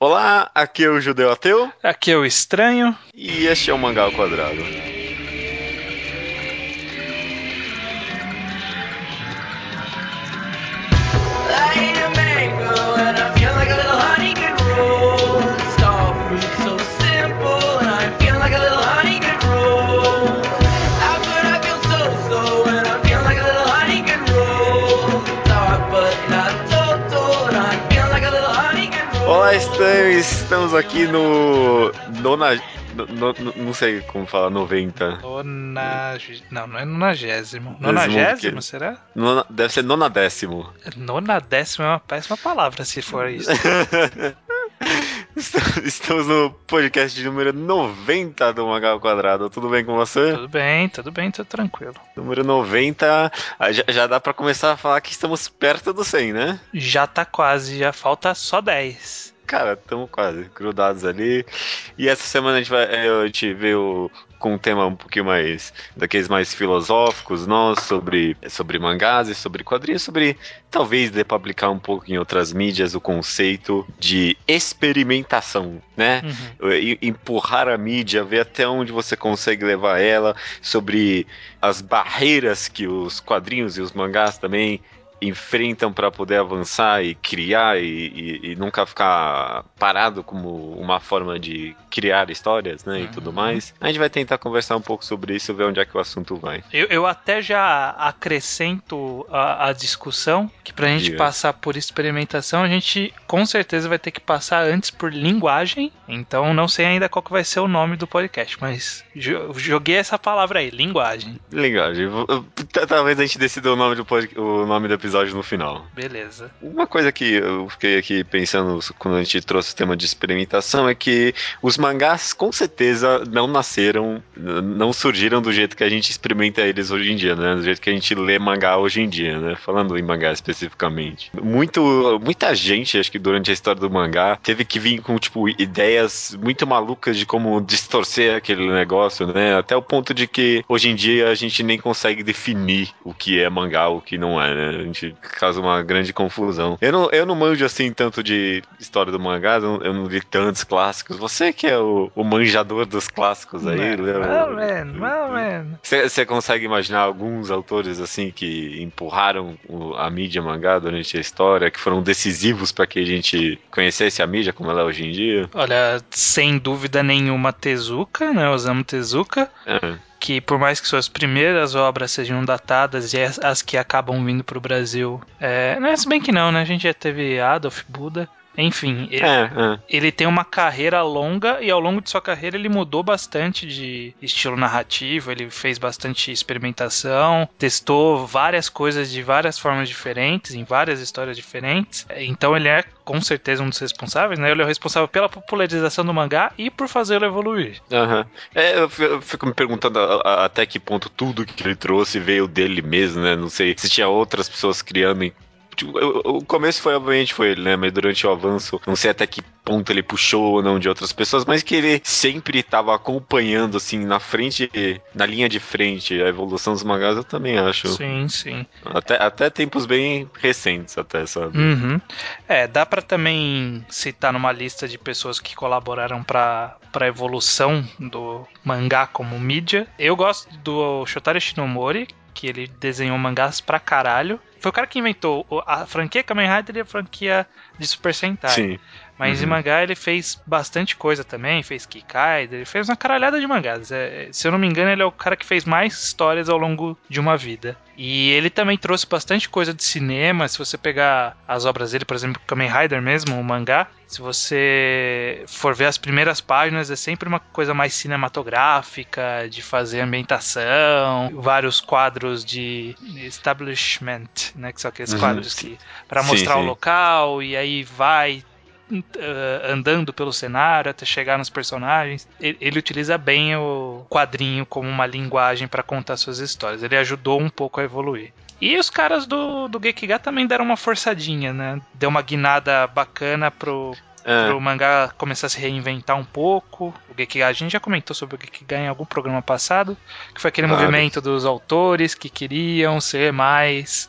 Olá, aqui é o Judeu Ateu. Aqui é o Estranho. E este é o Mangá ao Quadrado. Estamos aqui no. Nona. No, no, não sei como falar, 90. Nona... Não, não é nonagésimo. Nonagésimo, será? Nona... Deve ser nonadécimo. Nonadécimo é uma péssima palavra se for isso. Estamos no podcast número 90 do Magal Quadrado. Tudo bem com você? Tudo bem, tudo bem, tudo tranquilo. Número 90, ah, já, já dá para começar a falar que estamos perto do 100, né? Já tá quase, já falta só 10. Cara, estamos quase grudados ali. E essa semana a gente, vai, é, a gente veio com um tema um pouquinho mais daqueles mais filosóficos, nós sobre sobre mangás e sobre quadrinhos, sobre talvez de publicar um pouco em outras mídias o conceito de experimentação, né? Uhum. Empurrar a mídia, ver até onde você consegue levar ela, sobre as barreiras que os quadrinhos e os mangás também enfrentam para poder avançar e criar e, e, e, nunca ficar parado como uma forma de criar histórias, né, uhum. e tudo mais. A gente vai tentar conversar um pouco sobre isso, ver onde é que o assunto vai. Eu, eu até já acrescento a, a discussão que para a gente Diga. passar por experimentação, a gente com certeza vai ter que passar antes por linguagem. Então não sei ainda qual que vai ser o nome do podcast, mas joguei essa palavra aí, linguagem. Linguagem. Talvez a gente decida o nome do, o nome do episódio no final. Beleza. Uma coisa que eu fiquei aqui pensando quando a gente trouxe o tema de experimentação é que os mangás com certeza não nasceram, não surgiram do jeito que a gente experimenta eles hoje em dia, né? Do jeito que a gente lê mangá hoje em dia, né? Falando em mangá especificamente. Muito, muita gente, acho que durante a história do mangá, teve que vir com, tipo, ideias muito malucas de como distorcer aquele negócio, né? Até o ponto de que hoje em dia a gente nem consegue definir o que é mangá, o que não é, né? A gente causa uma grande confusão. Eu não, eu não manjo assim tanto de história do mangá, eu não, eu não li tantos clássicos. Você que é o, o manjador dos clássicos aí, man. Você consegue imaginar alguns autores assim que empurraram a mídia mangá durante a história, que foram decisivos para que a gente conhecesse a mídia como ela é hoje em dia? Olha, sem dúvida nenhuma, Tezuka, né? Osamu Tezuka. É que por mais que suas primeiras obras sejam datadas e as que acabam vindo para o Brasil, é, não é se bem que não, né? A gente já teve Adolf Buda, enfim, ele, é, é. ele, tem uma carreira longa e ao longo de sua carreira ele mudou bastante de estilo narrativo, ele fez bastante experimentação, testou várias coisas de várias formas diferentes, em várias histórias diferentes. Então ele é com certeza um dos responsáveis, né? Ele é o responsável pela popularização do mangá e por fazê-lo evoluir. Uhum. É, eu fico me perguntando até que ponto tudo que ele trouxe veio dele mesmo, né? Não sei se tinha outras pessoas criando Tipo, o começo foi, obviamente, foi ele, né? Mas durante o avanço, não sei até que ponto ele puxou ou não de outras pessoas, mas que ele sempre estava acompanhando, assim, na frente, na linha de frente, a evolução dos mangás, eu também acho. Sim, sim. Até, até tempos bem recentes, até, sabe? Uhum. É, dá para também citar numa lista de pessoas que colaboraram para a evolução do mangá como mídia. Eu gosto do Shotaro Shinomori, que ele desenhou mangás pra caralho. Foi o cara que inventou a franquia Kamen Rider e a franquia de Super Sentai. Sim. Mas uhum. em mangá ele fez bastante coisa também, fez Kikai, ele fez uma caralhada de mangás. É, se eu não me engano, ele é o cara que fez mais histórias ao longo de uma vida. E ele também trouxe bastante coisa de cinema. Se você pegar as obras dele, por exemplo, Kamen Rider mesmo, o mangá, se você for ver as primeiras páginas, é sempre uma coisa mais cinematográfica, de fazer ambientação, vários quadros de establishment, né, que são aqueles uhum. quadros que para mostrar sim, sim. o local e aí vai andando pelo cenário até chegar nos personagens. Ele, ele utiliza bem o quadrinho como uma linguagem para contar suas histórias. Ele ajudou um pouco a evoluir. E os caras do, do Gekiga também deram uma forçadinha, né? Deu uma guinada bacana pro, é. mangá começar a se reinventar um pouco. O Gekiga, a gente já comentou sobre o Gekiga em algum programa passado, que foi aquele claro. movimento dos autores que queriam ser mais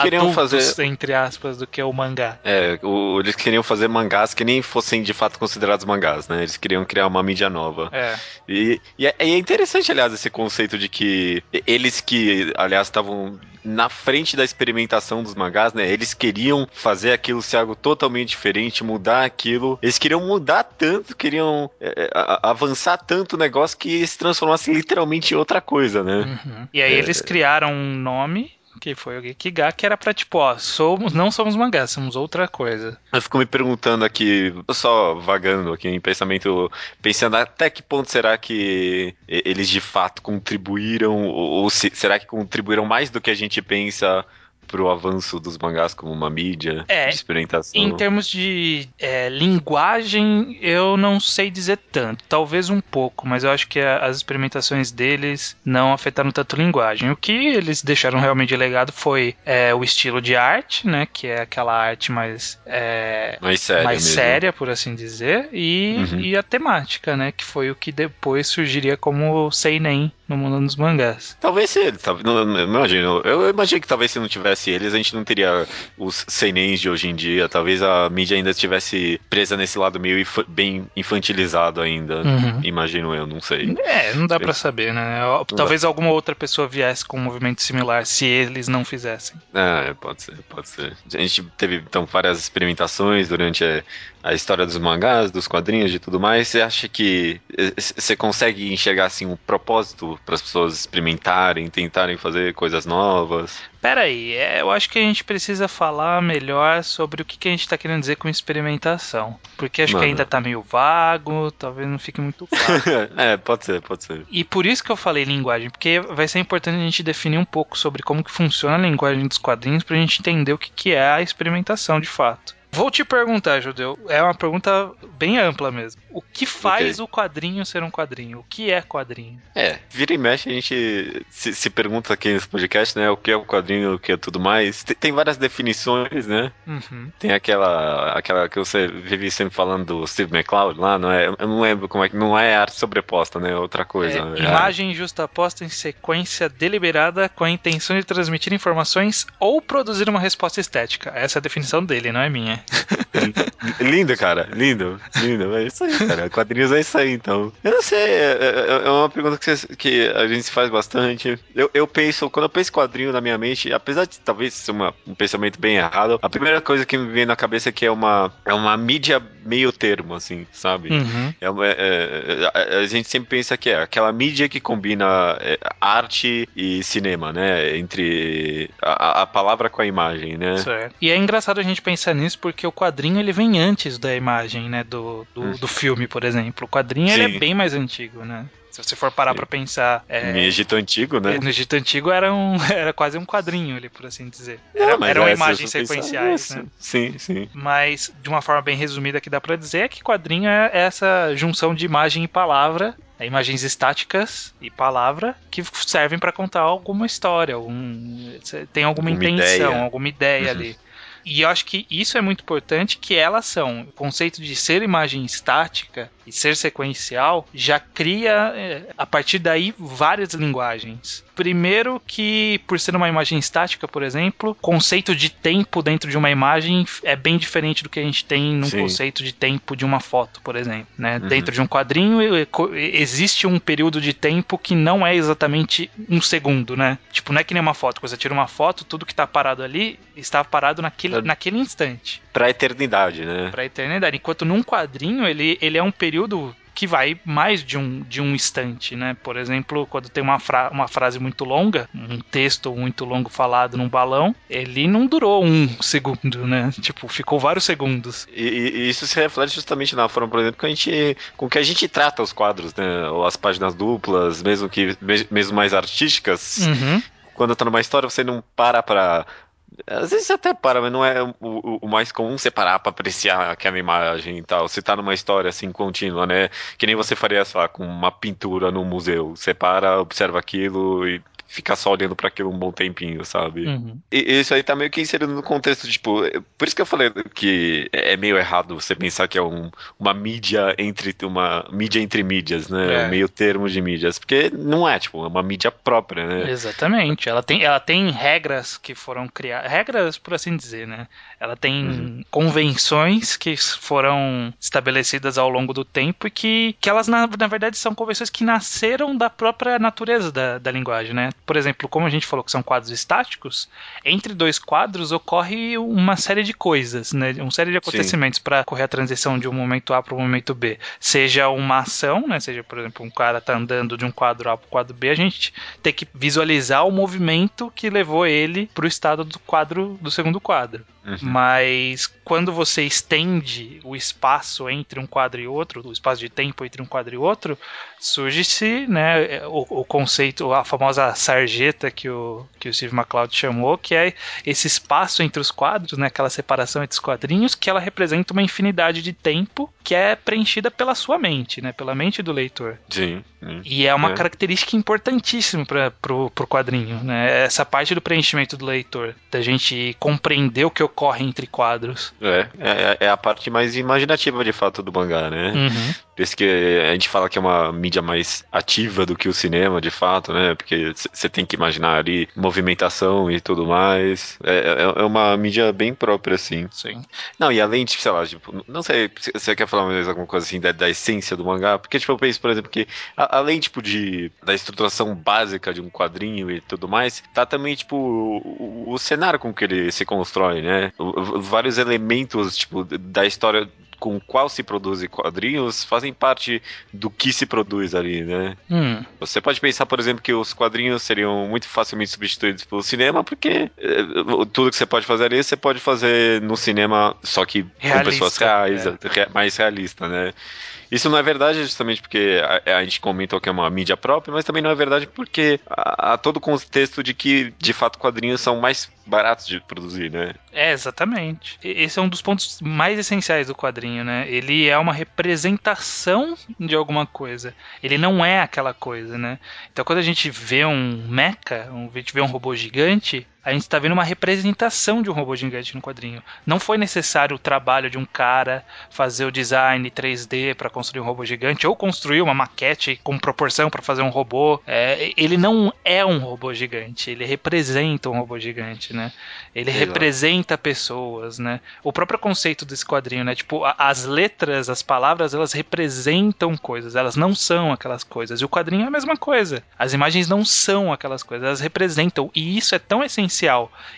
queriam adultos, fazer. entre aspas, do que o mangá. É, o- eles queriam fazer mangás que nem fossem de fato considerados mangás, né? Eles queriam criar uma mídia nova. É. E, e é, é interessante, aliás, esse conceito de que eles que, aliás, estavam na frente da experimentação dos mangás, né? Eles queriam fazer aquilo ser algo totalmente diferente, mudar aquilo. Eles queriam mudar tanto, queriam é, a- a- avançar tanto o negócio que se transformasse literalmente em outra coisa, né? Uhum. E aí É. eles criaram um nome, que foi o Gekiga, que era pra tipo, ó, somos, não somos mangás, somos outra coisa. Eu fico me perguntando aqui, só vagando aqui em pensamento, pensando até que ponto será que eles de fato contribuíram, ou, ou se- será que contribuíram mais do que a gente pensa pro avanço dos mangás como uma mídia É, de experimentação? Em termos de é, linguagem, eu não sei dizer tanto. Talvez um pouco, mas eu acho que a- as experimentações deles não afetaram tanto a linguagem. O que eles deixaram realmente de legado foi é, o estilo de arte, né? Que é aquela arte mais, é, Mais séria mais mesmo. séria, por assim dizer, e, Uhum. e a temática, né? Que foi o que depois surgiria como seinen no mundo dos mangás. Talvez se eles, talvez, não, não, imagino, eu imagino que talvez se não tivesse eles, a gente não teria os seinens de hoje em dia, talvez a mídia ainda estivesse presa nesse lado meio infa- bem infantilizado ainda, Uhum. imagino eu, não sei. É, não dá pra saber, né? Talvez alguma outra pessoa viesse com um movimento similar se eles não fizessem. É, pode ser, pode ser. A gente teve, então, várias experimentações durante a, a história dos mangás, dos quadrinhos e tudo mais. Você acha que eh, você consegue enxergar, assim, um propósito para as pessoas experimentarem, tentarem fazer coisas novas? Pera aí, é, eu acho que a gente precisa falar melhor sobre o que, que a gente tá querendo dizer com experimentação. Porque acho Mano. que ainda tá meio vago, talvez não fique muito claro. é, pode ser, pode ser. E por isso que eu falei linguagem, porque vai ser importante a gente definir um pouco sobre como que funciona a linguagem dos quadrinhos pra gente entender o que, que é a experimentação de fato. Vou te perguntar, Judeu, é uma pergunta bem ampla mesmo. O que faz Ok. o quadrinho ser um quadrinho? O que é quadrinho? É, vira e mexe a gente se, se pergunta aqui nesse podcast, né, o que é o quadrinho, o que é tudo mais. Tem, tem várias definições, né? Uhum. Tem aquela, aquela que você vive sempre falando do Steve McCloud lá, não é? Eu não lembro como é que não é arte sobreposta, né? É outra coisa. É, É- imagem justaposta em sequência deliberada com a intenção de transmitir informações ou produzir uma resposta estética. Essa é a definição dele, não é minha. Lindo, cara, lindo, lindo. É isso aí, cara. Quadrinhos é isso aí, então. Eu não sei, é, é- é uma pergunta que, vocês- que a gente faz bastante. Eu, eu penso, quando eu penso quadrinho na minha mente, apesar de talvez ser uma- um pensamento bem errado, a primeira coisa que me vem na cabeça é que é uma, é uma mídia meio termo, assim, sabe? Uhum. É uma- é- é- a, a gente sempre pensa que é aquela mídia que combina é, arte e cinema, né? Entre a, a palavra com a imagem, né? Certo. E é engraçado a gente pensar nisso porque o quadrinho ele vem antes da imagem, né? Do, do, Hum. do filme, por exemplo. O quadrinho ele é bem mais antigo, né? Se você for parar pra pensar. é, Em Egito Antigo, né? No Egito Antigo era, um, era quase um quadrinho ali, por assim dizer. Não, Era, mas eram é, imagens sequenciais, é, né? Sim, sim. Mas, de uma forma bem resumida que dá pra dizer, é que quadrinho é essa junção de imagem e palavra, é, imagens estáticas e palavra, que servem pra contar alguma história, tem alguma, Alguma intenção, ideia. alguma ideia Uhum. ali. E eu acho que isso é muito importante, que elas são. O conceito de ser imagem estática e ser sequencial já cria, é, a partir daí, várias linguagens. Primeiro que, por ser uma imagem estática, por exemplo, conceito de tempo dentro de uma imagem é bem diferente do que a gente tem num Sim. conceito de tempo de uma foto, por exemplo. Né? Uhum. Dentro de um quadrinho existe um período de tempo que não é exatamente um segundo, né? Tipo, não é que nem uma foto. Quando você tira uma foto, tudo que tá parado ali está parado naquele, É. naquele instante Pra eternidade, né? pra eternidade. Enquanto num quadrinho ele, ele é um período que vai mais de um, de um instante, né? Por exemplo, quando tem uma, fra uma frase muito longa, um texto muito longo falado num balão, ele não durou um segundo, né? Tipo, ficou vários segundos. E, e- isso se reflete justamente na forma, por exemplo, que a gente, com que a gente trata os quadros, né? Ou as páginas duplas, mesmo que me- mesmo mais artísticas. Uhum. Quando tá numa história, você não para pra. Às vezes até para, mas não é o, o- mais comum você parar pra apreciar aquela imagem e tal. Você tá numa história assim contínua, né? Que nem você faria, lá, com uma pintura no museu. Você para, observa aquilo e ficar só olhando para aquilo um bom tempinho, sabe? Uhum. E isso aí tá meio que inserido no contexto, tipo, por isso que eu falei que é meio errado você pensar que é um, uma mídia entre uma mídia entre mídias, né? É. Um meio termo de mídias, porque não é, tipo, é uma mídia própria, né? Exatamente. Ela tem, ela tem regras que foram criadas, regras por assim dizer, né? Ela tem uhum. convenções que foram estabelecidas ao longo do tempo e que, que elas, na, na verdade, são convenções que nasceram da própria natureza da, da linguagem, né? Por exemplo, como a gente falou que são quadros estáticos, entre dois quadros ocorre uma série de coisas, né? Uma série de acontecimentos para correr a transição de um momento A para o momento B. Seja uma ação, né? Seja, por exemplo, um cara tá andando de um quadro A para o quadro B, a gente tem que visualizar o movimento que levou ele para o estado do quadro do segundo quadro. Uhum. Mas quando você estende o espaço entre um quadro e outro, o espaço de tempo entre um quadro e outro, surge-se né, o, o, conceito, a famosa sarjeta que o, que o Steve McCloud chamou, que é esse espaço entre os quadros, né, aquela separação entre os quadrinhos, que ela representa uma infinidade de tempo que é preenchida pela sua mente, né, pela mente do leitor. Sim. E é uma é. característica importantíssima para pro quadrinho, né, essa parte do preenchimento do leitor, da gente compreender o que ocorre entre quadros. É, é, é a parte mais imaginativa de fato do mangá, né? Uhum. Por isso que a gente fala que é uma mídia mais ativa do que o cinema, de fato, né? Porque você tem que imaginar ali movimentação e tudo mais. É, é, é, uma mídia bem própria, assim. Sim. Não, e além de, sei lá, tipo, não sei se você quer falar mais alguma coisa assim da, da, essência do mangá, porque, tipo, eu penso, por exemplo, que a, além, tipo, de, da estruturação básica de um quadrinho e tudo mais, tá também, tipo, o, o cenário com que ele se constrói, né? Vários elementos, tipo, da história com qual se produz quadrinhos fazem parte do que se produz ali, né? Hum. Você pode pensar, por exemplo, que os quadrinhos seriam muito facilmente substituídos pelo cinema, porque eh, tudo que você pode fazer ali, você pode fazer no cinema, só que realista, com pessoas reais, é. mais realista, né? Isso não é verdade justamente porque a, a, gente comentou que é uma mídia própria, mas também não é verdade porque há, todo o contexto de que, de fato, quadrinhos são mais baratos de produzir, né? É, exatamente. Esse é um dos pontos mais essenciais do quadrinho, né? Ele é uma representação de alguma coisa. Ele não é aquela coisa, né? Então quando a gente vê um mecha, a gente vê um robô gigante, a gente está vendo uma representação de um robô gigante no quadrinho. Não foi necessário o trabalho de um cara fazer o design 3D para construir um robô gigante ou construir uma maquete com proporção para fazer um robô. É, ele não é um robô gigante, ele representa um robô gigante, né? Ele Exato. representa pessoas, né? O próprio conceito desse quadrinho, né? Tipo, as letras, as palavras, elas representam coisas, elas não são aquelas coisas. E o quadrinho é a mesma coisa. As imagens não são aquelas coisas, elas representam. E isso é tão essencial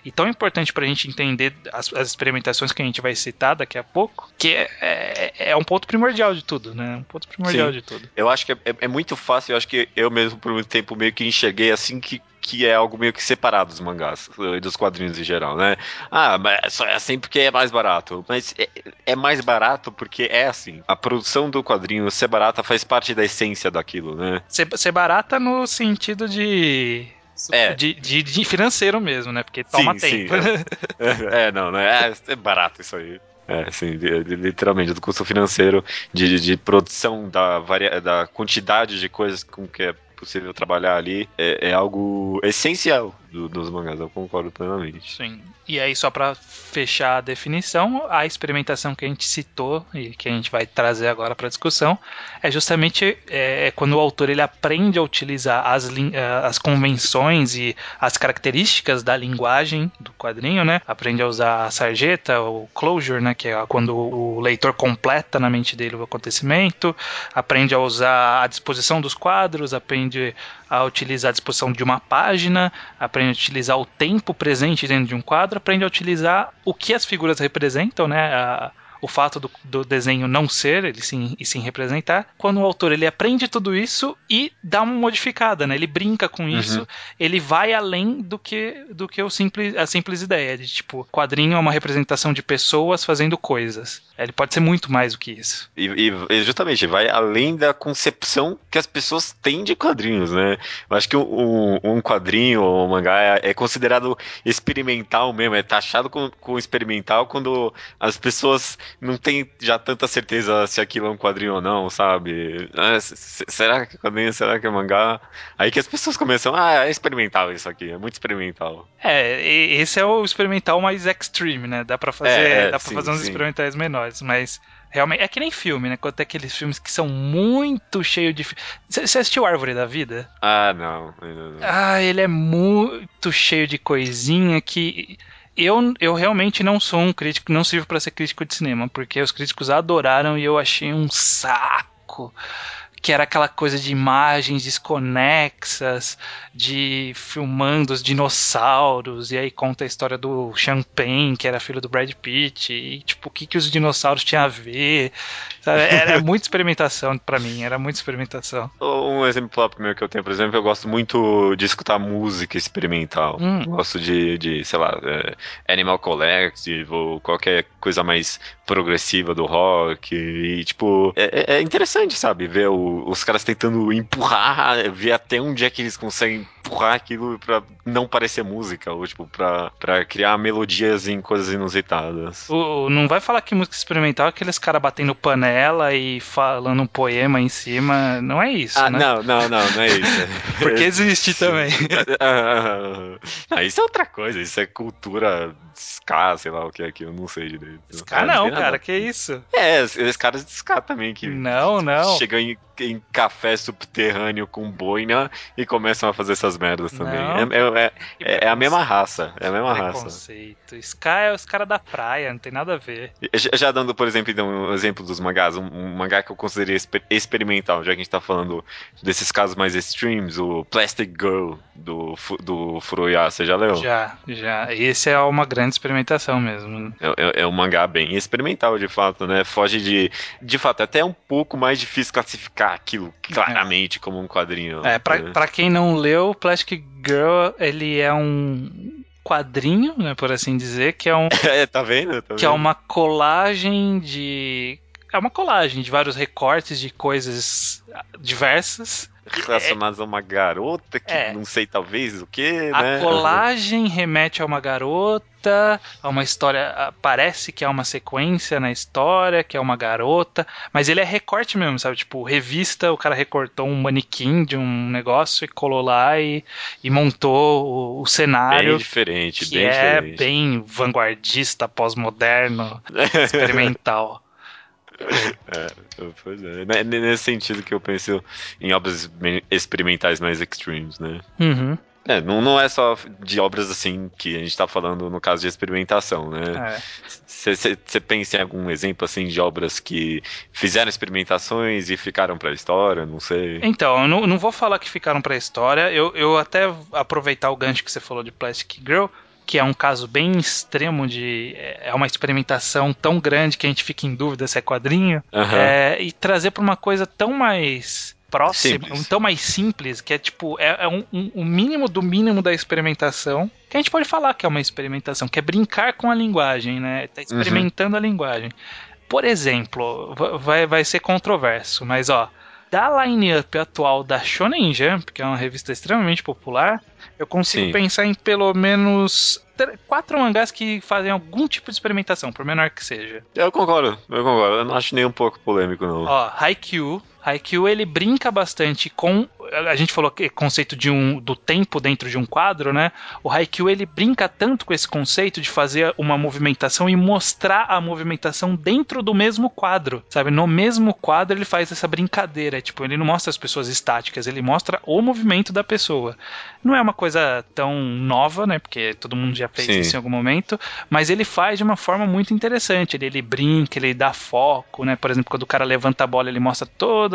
e tão importante para a gente entender as, as, experimentações que a gente vai citar daqui a pouco, que é, é, é um ponto primordial de tudo, né? Um ponto primordial Sim. de tudo. Eu acho que é, é, é muito fácil, eu acho que eu mesmo por muito tempo meio que enxerguei assim que que é algo meio que separado dos mangás e dos quadrinhos em geral, né? Ah, mas só é assim porque é mais barato. Mas é, é, mais barato porque é assim. A produção do quadrinho ser barata faz parte da essência daquilo, né? Ser, ser barata no sentido de é. De, de, de, financeiro mesmo, né? Porque toma sim, tempo. Sim, é. é. não, não é, é barato isso aí. É, sim, literalmente, do custo financeiro de, de produção da, varia, da quantidade de coisas com que é possível trabalhar ali é, é algo essencial do, dos mangás, eu concordo plenamente. Sim. E aí, só para fechar a definição, a experimentação que a gente citou e que a gente vai trazer agora para discussão é justamente é, é, quando o autor ele aprende a utilizar as, é, as convenções e as características da linguagem do quadrinho, né? Aprende a usar a sarjeta, o closure, né? Que é quando o leitor completa na mente dele o acontecimento, aprende a usar a disposição dos quadros, aprende a utilizar a disposição de uma página, aprende a utilizar o tempo presente dentro de um quadro, aprende a utilizar o que as figuras representam, né? A, o fato do, do, desenho não ser, ele sim, e sim representar. Quando o autor ele aprende tudo isso e dá uma modificada, né? Ele brinca com uhum. isso, ele vai além do que do que o simples, a simples ideia de tipo, quadrinho é uma representação de pessoas fazendo coisas. Ele pode ser muito mais do que isso. E, e justamente, vai além da concepção que as pessoas têm de quadrinhos, né? Eu acho que um, um quadrinho ou um mangá é, é, considerado experimental mesmo, é taxado com, com experimental quando as pessoas não tem já tanta certeza se aquilo é um quadrinho ou não, sabe? Ah, será que é quadrinho, será que é mangá? Aí que as pessoas começam, ah, é experimental isso aqui, é muito experimental. É, esse é o experimental mais extreme, né? Dá pra fazer, é, é, dá pra sim, fazer uns sim. experimentais menores, mas realmente é que nem filme, né? Quando tem aqueles filmes que são muito cheios de. Você assistiu Árvore da Vida? Ah, não, não. Ah, ele é muito cheio de coisinha que eu, eu realmente não sou um crítico, não sirvo para ser crítico de cinema, porque os críticos adoraram e eu achei um saco que era aquela coisa de imagens desconexas, de filmando os dinossauros, e aí conta a história do Champagne, que era filho do Brad Pitt, e tipo, o que, que os dinossauros tinham a ver. Sabe? Era muita experimentação para mim, era muita experimentação. Um exemplo próprio meu que eu tenho, por exemplo, eu gosto muito de escutar música experimental. Hum. Gosto de, de, sei lá, é, Animal Collective ou qualquer coisa mais progressiva do rock. E, tipo, é, é, é interessante, sabe? Ver o, os caras tentando empurrar, ver até onde é que eles conseguem empurrar aquilo pra não parecer música, ou, tipo, pra, pra criar melodias em coisas inusitadas. O, não vai falar que música experimental é aqueles caras batendo panela e falando um poema em cima. Não é isso, ah, né? Não, não, não, não é isso. Porque existe também. não, isso é outra coisa, isso é cultura ska, sei lá o que é aquilo, não sei direito. Ska ah, não, não cara, que isso? É, esses caras de ska também que não, não. chegam em, em café subterrâneo com boina e começam a fazer essas merdas também. É, é, é, é, a mesma raça, é a mesma raça. Ska é os caras da praia, não tem nada a ver. Já dando, por exemplo, então, um exemplo dos mangás, um, um mangá que eu considerei exper experimental, já que a gente tá falando desses casos mais extremes, o Plastic Girl do, do Furuya, você já leu? Já, já. Esse é uma grande grande experimentação mesmo. É, é, é, um mangá bem experimental, de fato, né? Foge de. De fato, é até um pouco mais difícil classificar aquilo claramente é. como um quadrinho. É, pra, né? pra quem não leu, Plastic Girl, ele é um quadrinho, né, por assim dizer, que é um. é, tá vendo? Tá que é uma colagem de. É uma colagem de vários recortes de coisas diversas relacionados é, a uma garota que é, não sei talvez o que, a né? colagem remete a uma garota, a uma história, parece que é uma sequência na história, que é uma garota, mas ele é recorte mesmo, sabe? Tipo, revista, o cara recortou um manequim de um negócio e colou lá e, e montou o, o cenário. Bem diferente, que bem é diferente. bem vanguardista, pós-moderno, experimental. É, pois é. Nesse sentido que eu penso em obras experimentais mais extremes, né? Uhum. É, não, não é só de obras assim que a gente tá falando no caso de experimentação, né? Você é. pensa em algum exemplo assim de obras que fizeram experimentações e ficaram pra história? Não sei. Então, eu não, não vou falar que ficaram pra história. Eu, eu até aproveitar o gancho que você falou de Plastic Girl que é um caso bem extremo de é uma experimentação tão grande que a gente fica em dúvida se é quadrinho uhum. é, e trazer para uma coisa tão mais próxima, simples. tão mais simples que é tipo é, é um, um, um, mínimo do mínimo da experimentação que a gente pode falar que é uma experimentação que é brincar com a linguagem, né? Tá experimentando uhum. a linguagem. Por exemplo, vai, vai ser controverso, mas ó da line-up atual da Shonen Jump, que é uma revista extremamente popular, eu consigo Sim. pensar em pelo menos quatro mangás que fazem algum tipo de experimentação, por menor que seja. Eu concordo, eu concordo. Eu não acho nem um pouco polêmico, não. Ó, Haikyuu, Haikyuu ele brinca bastante com a gente falou que conceito de um do tempo dentro de um quadro, né? O Haikyuu ele brinca tanto com esse conceito de fazer uma movimentação e mostrar a movimentação dentro do mesmo quadro, sabe? No mesmo quadro ele faz essa brincadeira, tipo, ele não mostra as pessoas estáticas, ele mostra o movimento da pessoa. Não é uma coisa tão nova, né? Porque todo mundo já fez Sim. isso em algum momento, mas ele faz de uma forma muito interessante. Ele, ele brinca, ele dá foco, né? Por exemplo, quando o cara levanta a bola, ele mostra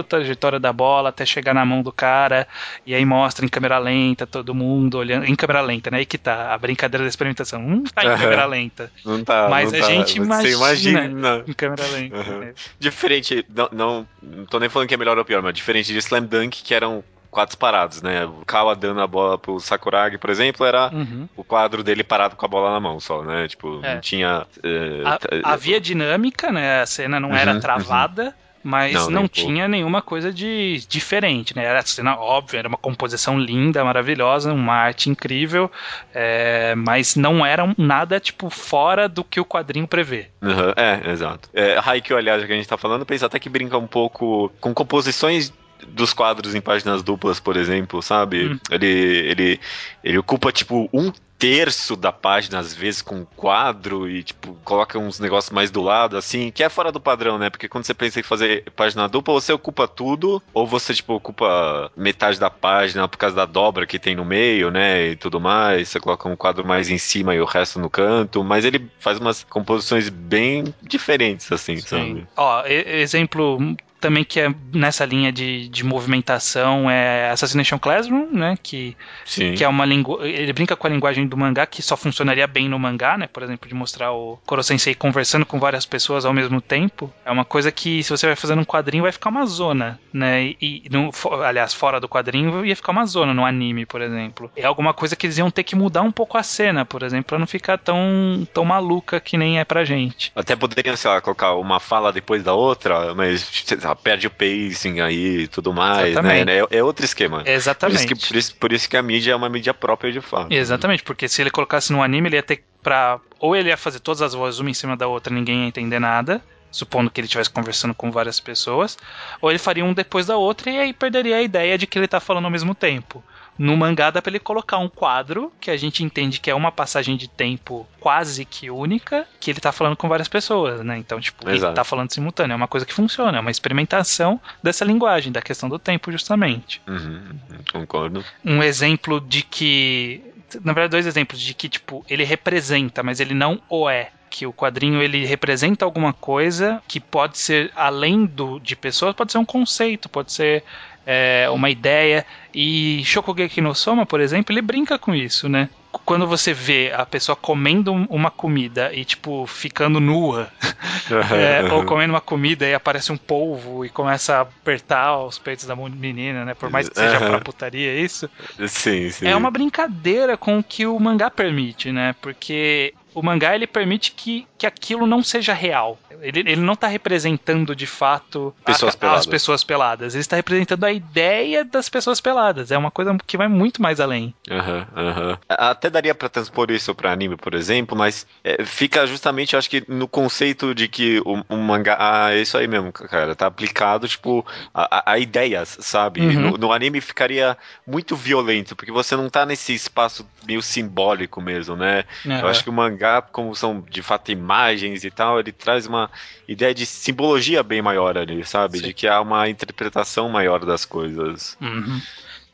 toda a trajetória da bola até chegar na mão do cara, e aí mostra em câmera lenta todo mundo olhando. Em câmera lenta, né? Aí que tá a brincadeira da experimentação. Não tá em câmera lenta. Não tá. Mas não a tá. gente imagina, imagina, em câmera lenta. Uhum. Né? Diferente, não, não, não tô nem falando que é melhor ou pior, mas diferente de Slam Dunk, que eram quadros parados, né? O Kawa dando a bola pro Sakuragi, por exemplo, era uhum. o quadro dele parado com a bola na mão só, né? Tipo, é. não tinha. Uh, havia dinâmica, né? A cena não uhum, era travada. Uhum mas não, não tinha pouco. nenhuma coisa de diferente, né? Era cena óbvia, era uma composição linda, maravilhosa, uma arte incrível, é, mas não era nada, tipo, fora do que o quadrinho prevê. Uhum, é, exato. É, Haikyuu, aliás, que a gente tá falando, pensa até que brinca um pouco com composições dos quadros em páginas duplas, por exemplo, sabe? Hum. Ele, ele, ele ocupa, tipo, um terço da página, às vezes, com um quadro e, tipo, coloca uns negócios mais do lado, assim, que é fora do padrão, né? Porque quando você pensa em fazer página dupla, você ocupa tudo, ou você, tipo, ocupa metade da página por causa da dobra que tem no meio, né? E tudo mais. Você coloca um quadro mais em cima e o resto no canto, mas ele faz umas composições bem diferentes, assim, Sim. sabe? Ó, exemplo também que é nessa linha de, de movimentação é Assassination Classroom, né? Que, Sim. que é uma língua. Ele brinca com a linguagem do mangá, que só funcionaria bem no mangá, né? Por exemplo, de mostrar o Koro Sensei conversando com várias pessoas ao mesmo tempo. É uma coisa que, se você vai fazendo um quadrinho, vai ficar uma zona, né? E, e no, aliás, fora do quadrinho, ia ficar uma zona no anime, por exemplo. É alguma coisa que eles iam ter que mudar um pouco a cena, por exemplo, pra não ficar tão, tão maluca que nem é pra gente. Até poderiam, sei lá, colocar uma fala depois da outra, mas perde o pacing aí e tudo mais, né? É, é, outro esquema. Exatamente. Por isso, que, por, isso, por isso que a mídia é uma mídia própria de fato. Exatamente, porque se ele colocasse no anime, ele ia ter pra. Ou ele ia fazer todas as vozes uma em cima da outra, ninguém ia entender nada supondo que ele estivesse conversando com várias pessoas, ou ele faria um depois da outra e aí perderia a ideia de que ele está falando ao mesmo tempo. No mangá dá pra ele colocar um quadro que a gente entende que é uma passagem de tempo quase que única, que ele tá falando com várias pessoas, né? Então, tipo, Exato. ele tá falando simultâneo. É uma coisa que funciona, é uma experimentação dessa linguagem, da questão do tempo, justamente. Uhum, concordo. Um exemplo de que. Na verdade, dois exemplos de que, tipo, ele representa, mas ele não o é que o quadrinho ele representa alguma coisa que pode ser além do de pessoas, pode ser um conceito, pode ser é, uma ideia. E Shokugeki no Soma, por exemplo, ele brinca com isso, né? Quando você vê a pessoa comendo uma comida e, tipo, ficando nua, é, ou comendo uma comida e aparece um polvo e começa a apertar os peitos da menina, né? Por mais que seja pra putaria isso. Sim, sim. É uma brincadeira com o que o mangá permite, né? Porque o mangá ele permite que, que aquilo não seja real. Ele, ele não está representando de fato pessoas a, as pessoas peladas. Ele está representando a ideia das pessoas peladas. É uma coisa que vai muito mais além. Uhum, uhum. Até daria para transpor isso para anime, por exemplo, mas é, fica justamente, acho que, no conceito de que o, o, mangá. Ah, é isso aí mesmo, cara. Tá aplicado, tipo, a, a ideias, sabe? Uhum. No, no, anime ficaria muito violento, porque você não tá nesse espaço meio simbólico mesmo, né? Eu acho que o mangá mangá, como são de fato imagens e tal, ele traz uma ideia de simbologia bem maior ali, sabe? Sim. De que há uma interpretação maior das coisas. Uhum.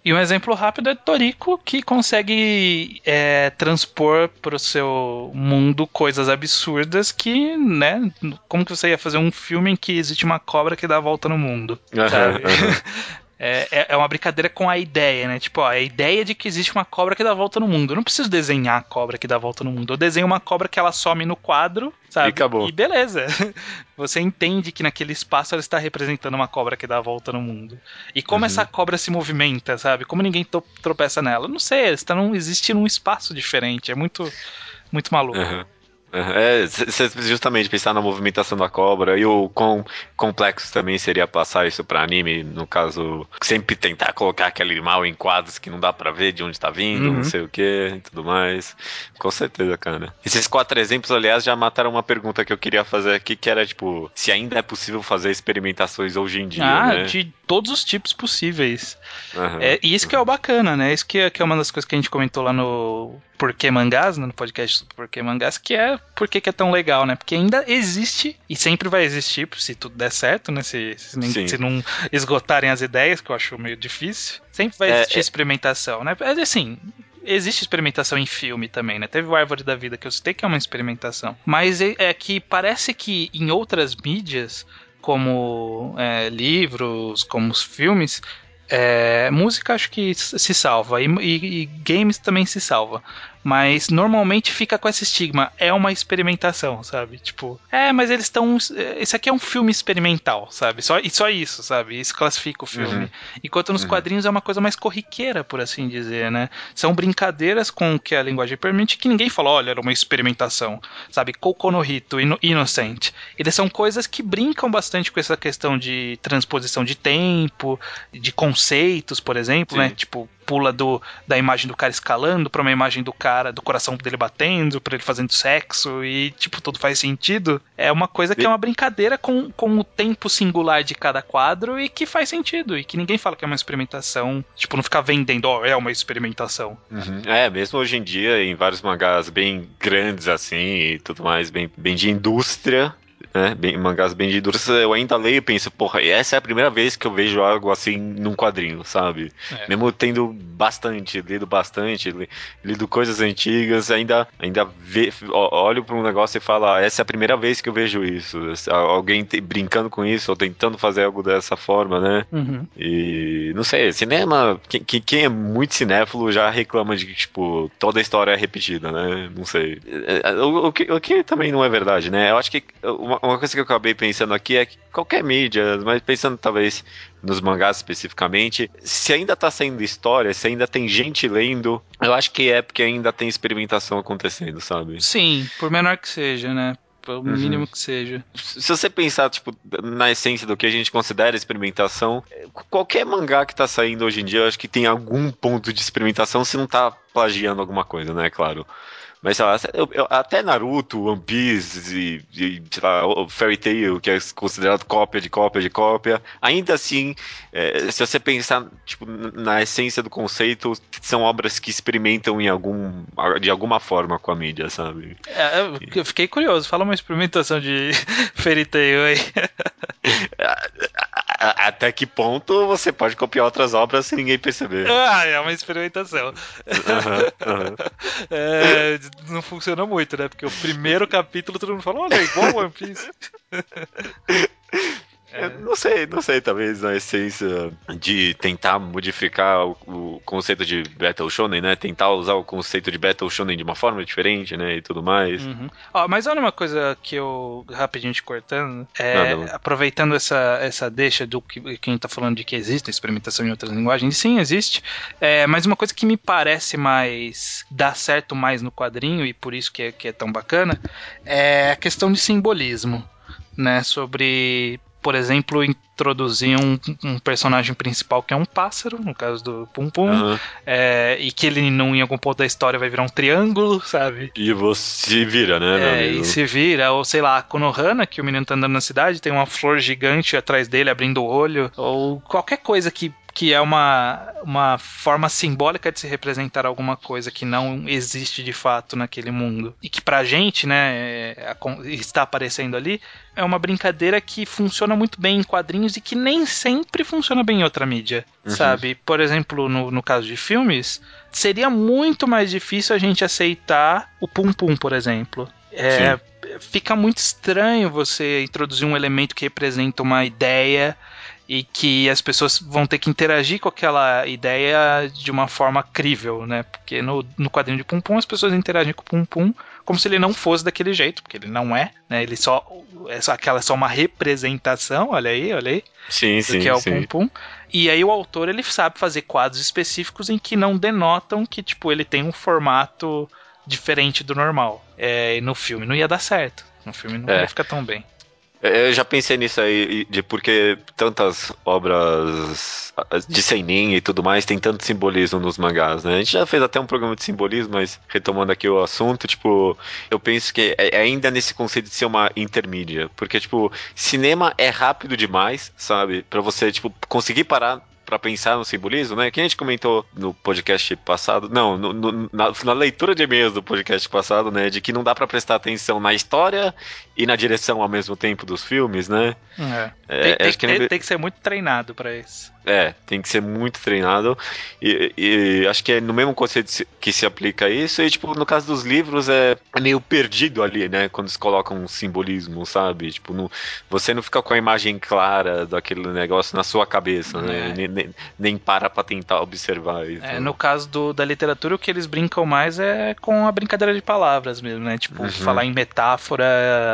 E um exemplo rápido é Toriko, que consegue é, transpor para o seu mundo coisas absurdas que, né? Como que você ia fazer um filme em que existe uma cobra que dá a volta no mundo? Sabe? Uhum, uhum. É, é, é uma brincadeira com a ideia, né? Tipo, ó, a ideia de que existe uma cobra que dá volta no mundo. Eu não preciso desenhar a cobra que dá volta no mundo. Eu desenho uma cobra que ela some no quadro, sabe? E acabou. E beleza. Você entende que naquele espaço ela está representando uma cobra que dá volta no mundo. E como uhum. essa cobra se movimenta, sabe? Como ninguém tropeça nela. Não sei, está num, existe num espaço diferente. É muito, muito maluco. Uhum. É, justamente pensar na movimentação da cobra e o quão complexo também seria passar isso para anime, no caso, sempre tentar colocar aquele animal em quadros que não dá para ver de onde tá vindo, uhum. não sei o que e tudo mais. Com certeza, cara. Esses quatro exemplos, aliás, já mataram uma pergunta que eu queria fazer aqui, que era tipo, se ainda é possível fazer experimentações hoje em dia, ah, né? de todos os tipos possíveis. Uhum. É, e isso que é o bacana, né? Isso que é, que é uma das coisas que a gente comentou lá no Porquê Mangás, no podcast sobre Porquê Mangás, que é por que é tão legal, né? Porque ainda existe e sempre vai existir, se tudo der certo, né? Se, se, se não esgotarem as ideias, que eu acho meio difícil, sempre vai é, existir é, experimentação, né? É assim, existe experimentação em filme também, né? Teve o Árvore da Vida que eu citei que é uma experimentação. Mas é, é que parece que em outras mídias, como é, livros, como os filmes, é, música acho que se salva e, e, e, games também se salva. Mas normalmente fica com esse estigma. É uma experimentação, sabe? Tipo, é, mas eles estão. Esse aqui é um filme experimental, sabe? Só, e só isso, sabe? Isso classifica o filme. Uhum. Enquanto nos uhum. quadrinhos é uma coisa mais corriqueira, por assim dizer, né? São brincadeiras com o que a linguagem permite que ninguém fala, olha, era uma experimentação, sabe? Kokonohito, Inocente. Eles são coisas que brincam bastante com essa questão de transposição de tempo, de conceitos, por exemplo, né? Sim. né? Tipo, pula do, da imagem do cara escalando para uma imagem do cara, do coração dele batendo, para ele fazendo sexo e, tipo, tudo faz sentido. É uma coisa que é uma brincadeira com, com o tempo singular de cada quadro e que faz sentido. E que ninguém fala que é uma experimentação. Tipo, não ficar vendendo, ó, oh, é uma experimentação. Uhum. É, mesmo hoje em dia, em vários mangás bem grandes assim e tudo mais, bem, bem de indústria, né, bem, mangás bem de duras, eu ainda leio e penso, porra, essa é a primeira vez que eu vejo algo assim num quadrinho, sabe? É. Mesmo tendo bastante, lido bastante, lido coisas antigas, ainda, ainda ve, olho para um negócio e falo, ah, essa é a primeira vez que eu vejo isso. Alguém te, brincando com isso, ou tentando fazer algo dessa forma, né? Uhum. E não sei, cinema, quem, quem é muito cinéfilo já reclama de que, tipo, toda a história é repetida, né? Não sei. É, é, o, o, que, o que também não é verdade, né? Eu acho que uma, uma coisa que eu acabei pensando aqui é que qualquer mídia, mas pensando talvez nos mangás especificamente, se ainda tá saindo história, se ainda tem gente lendo, eu acho que é porque ainda tem experimentação acontecendo, sabe? Sim, por menor que seja, né? o mínimo uhum. que seja. Se você pensar, tipo, na essência do que a gente considera experimentação, qualquer mangá que tá saindo hoje em dia, eu acho que tem algum ponto de experimentação se não tá plagiando alguma coisa, né? Claro. Mas sei lá, eu, eu, até Naruto, One Piece e, e sei lá, Fairy Tail, que é considerado cópia de cópia de cópia, ainda assim, é, se você pensar tipo, na essência do conceito, são obras que experimentam em algum, de alguma forma com a mídia, sabe? É, eu fiquei curioso, fala uma experimentação de Fairy Tail aí. até que ponto você pode copiar outras obras sem ninguém perceber? Ah, é uma experimentação. Uhum, uhum. É, não funciona muito, né? Porque o primeiro capítulo todo mundo fala, olha, é igual One Piece. É. Não sei, não sei, talvez na essência de tentar modificar o, o, conceito de Battle Shonen, né? Tentar usar o conceito de Battle Shonen de uma forma diferente, né? E tudo mais. Uhum. Ó, mas olha uma coisa que eu, rapidinho te cortando, é, aproveitando essa, essa deixa do que quem tá falando de que existe experimentação em outras linguagens, sim, existe, é, mas uma coisa que me parece mais dar certo mais no quadrinho, e por isso que é, que é tão bacana, é a questão de simbolismo né, sobre por exemplo, introduzir um, um, personagem principal que é um pássaro, no caso do Pum Pum, uhum. é, e que ele em algum ponto da história vai virar um triângulo, sabe? E você vira, né? É, e se vira, ou sei lá, a Konohana, que o menino tá andando na cidade, tem uma flor gigante atrás dele abrindo o olho, ou qualquer coisa que que é uma, uma forma simbólica de se representar alguma coisa que não existe de fato naquele mundo. E que pra gente, né, é, está aparecendo ali, é uma brincadeira que funciona muito bem em quadrinhos e que nem sempre funciona bem em outra mídia, uhum. sabe? Por exemplo, no, no caso de filmes, seria muito mais difícil a gente aceitar o Pum Pum, por exemplo. É, fica muito estranho você introduzir um elemento que representa uma ideia e que as pessoas vão ter que interagir com aquela ideia de uma forma crível, né? Porque no, no quadrinho de Pum Pum as pessoas interagem com o Pum Pum como se ele não fosse daquele jeito, porque ele não é, né? Ele só é só, aquela é só uma representação, olha aí, olha aí, sim, do sim, que é o sim. Pum Pum. E aí o autor ele sabe fazer quadros específicos em que não denotam que tipo ele tem um formato diferente do normal. É, no filme não ia dar certo. No filme não é. ia ficar tão bem. Eu já pensei nisso aí, de porque tantas obras de seinen e tudo mais tem tanto simbolismo nos mangás, né? A gente já fez até um programa de simbolismo, mas retomando aqui o assunto, tipo, eu penso que é, é ainda nesse conceito de ser uma intermídia, porque, tipo, cinema é rápido demais, sabe? para você, tipo, conseguir parar para pensar no simbolismo, né? Que a gente comentou no podcast passado, não, no, no, na, na, leitura de e-mails do podcast passado, né? De que não dá para prestar atenção na história e na direção ao mesmo tempo dos filmes, né? É. É, tem, tem, que tem, que ser muito treinado para isso. É, tem que ser muito treinado. E, e, acho que é no mesmo conceito que se aplica isso. E, tipo, no caso dos livros, é, é meio perdido ali, né? Quando eles colocam um simbolismo, sabe? Tipo, no, você não fica com a imagem clara daquele negócio na sua cabeça, né? Nem, nem para pra tentar observar isso. É, no caso do, da literatura, o que eles brincam mais é com a brincadeira de palavras mesmo, né? Tipo, uhum. falar em metáfora.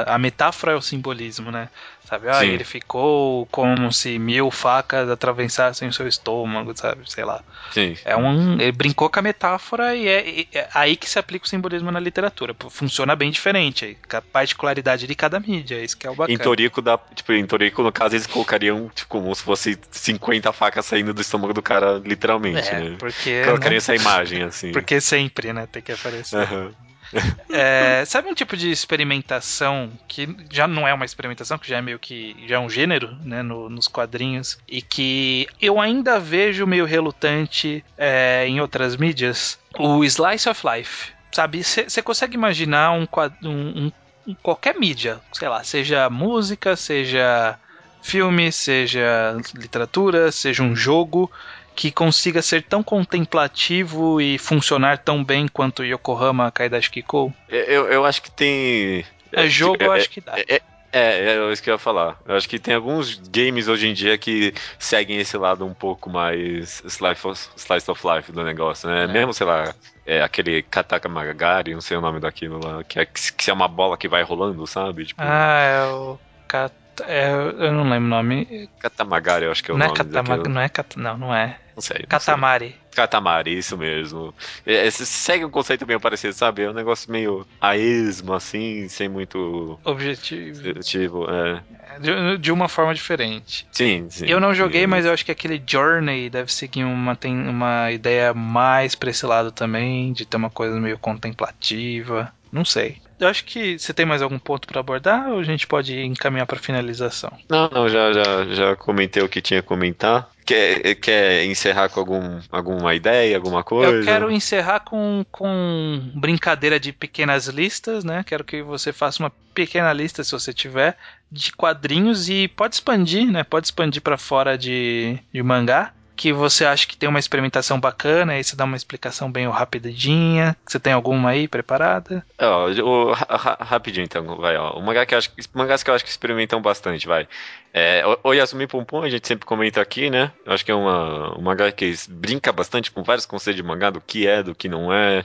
A metáfora é o simbolismo, né? Sabe? Ah, ele ficou como se mil facas atravessassem o seu estômago, sabe? Sei lá. Sim. É um, ele brincou com a metáfora e é, é aí que se aplica o simbolismo na literatura. Funciona bem diferente, com a particularidade de cada mídia, é isso que é o bacana. Em Torico, dá, tipo, em Torico, no caso, eles colocariam tipo, como se fosse 50 facas saindo do estômago do cara, literalmente, é, né? Porque... Colocariam essa imagem, assim. Porque sempre, né, tem que aparecer. Uhum. É, sabe um tipo de experimentação que já não é uma experimentação, que já é meio que já é um gênero, né, no, nos quadrinhos e que eu ainda vejo meio relutante é, em outras mídias, o slice of life. Sabe, você consegue imaginar um, um, um qualquer mídia, sei lá, seja música, seja filme, seja literatura, seja um jogo, que consiga ser tão contemplativo e funcionar tão bem quanto Yokohama Kaidashi Kiko? Eu, eu acho que tem. É jogo, é, eu acho que dá. É, é, é, é isso que eu ia falar. Eu acho que tem alguns games hoje em dia que seguem esse lado um pouco mais slice of, slice of life do negócio, né? É. Mesmo, sei lá, é, aquele Kataka Magari, não sei o nome daquilo lá, que é, que é uma bola que vai rolando, sabe? Tipo... Ah, é o Kat... É, eu não lembro o nome. Katamagari, eu acho que é o não nome. É Katamag... Não é Kat... Não, não é. Não sei. Katamari. Não sei. Katamari, isso mesmo. É, é segue um conceito meio parecido, sabe? É um negócio meio a esmo, assim, sem muito. Objetivo. Objetivo, é. é. De, de uma forma diferente. Sim, sim. Eu não joguei, sim. mas eu acho que aquele Journey deve seguir uma, tem uma ideia mais pra esse lado também, de ter uma coisa meio contemplativa. Não sei. Eu acho que você tem mais algum ponto para abordar ou a gente pode encaminhar para finalização? Não, não, já, já, já comentei o que tinha a comentar. Quer, quer encerrar com algum, alguma ideia, alguma coisa? Eu quero encerrar com, com brincadeira de pequenas listas, né? Quero que você faça uma pequena lista, se você tiver, de quadrinhos e pode expandir, né? Pode expandir para fora de, de mangá que você acha que tem uma experimentação bacana, aí você dá uma explicação bem rapidinha. Você tem alguma aí preparada? Ó, rapidinho então, vai, ó. O mangá que eu acho, mangás que eu acho que experimentam bastante, vai. É, o Yasumi Pum, a gente sempre comenta aqui, né? Eu acho que é uma, um mangá que brinca bastante com vários conceitos de mangá, do que é, do que não é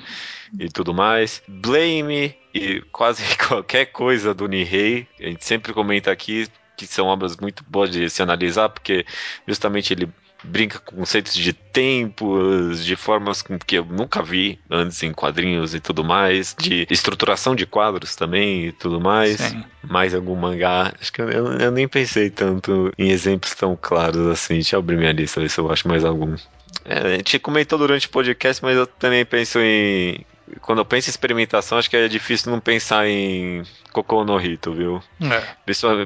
e tudo mais. Blame e quase qualquer coisa do Nihei, a gente sempre comenta aqui que são obras muito boas de se analisar, porque justamente ele brinca com conceitos de tempos, de formas que eu nunca vi antes em quadrinhos e tudo mais, de estruturação de quadros também e tudo mais. Sim. Mais algum mangá. Acho que eu, eu, nem pensei tanto em exemplos tão claros assim. Deixa eu abrir minha lista, ver se eu acho mais algum. É, a gente comentou durante o podcast, mas eu também penso em quando eu penso em experimentação, acho que é difícil não pensar em Cocô no Rito, viu? É.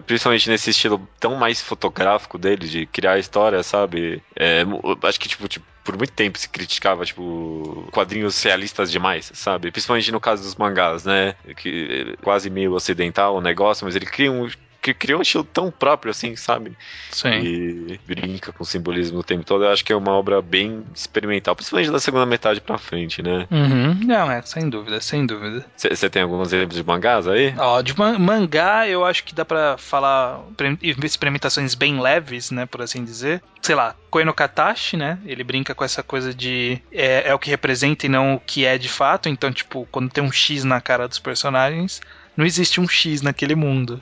Principalmente nesse estilo tão mais fotográfico dele, de criar história, sabe? É, acho que, tipo, tipo, por muito tempo se criticava, tipo, quadrinhos realistas demais, sabe? Principalmente no caso dos mangás, né? Que é quase meio ocidental o negócio, mas ele cria um que criou um estilo tão próprio assim, sabe? Sim. E brinca com simbolismo o tempo todo. Eu acho que é uma obra bem experimental, principalmente da segunda metade pra frente, né? Uhum. Não, é, sem dúvida, sem dúvida. Você tem alguns exemplos de mangás aí? Ó, de mangá eu acho que dá pra falar experimentações bem leves, né, por assim dizer. Sei lá, Koe no Katashi, né? Ele brinca com essa coisa de é, é o que representa e não o que é de fato. Então, tipo, quando tem um X na cara dos personagens, não existe um X naquele mundo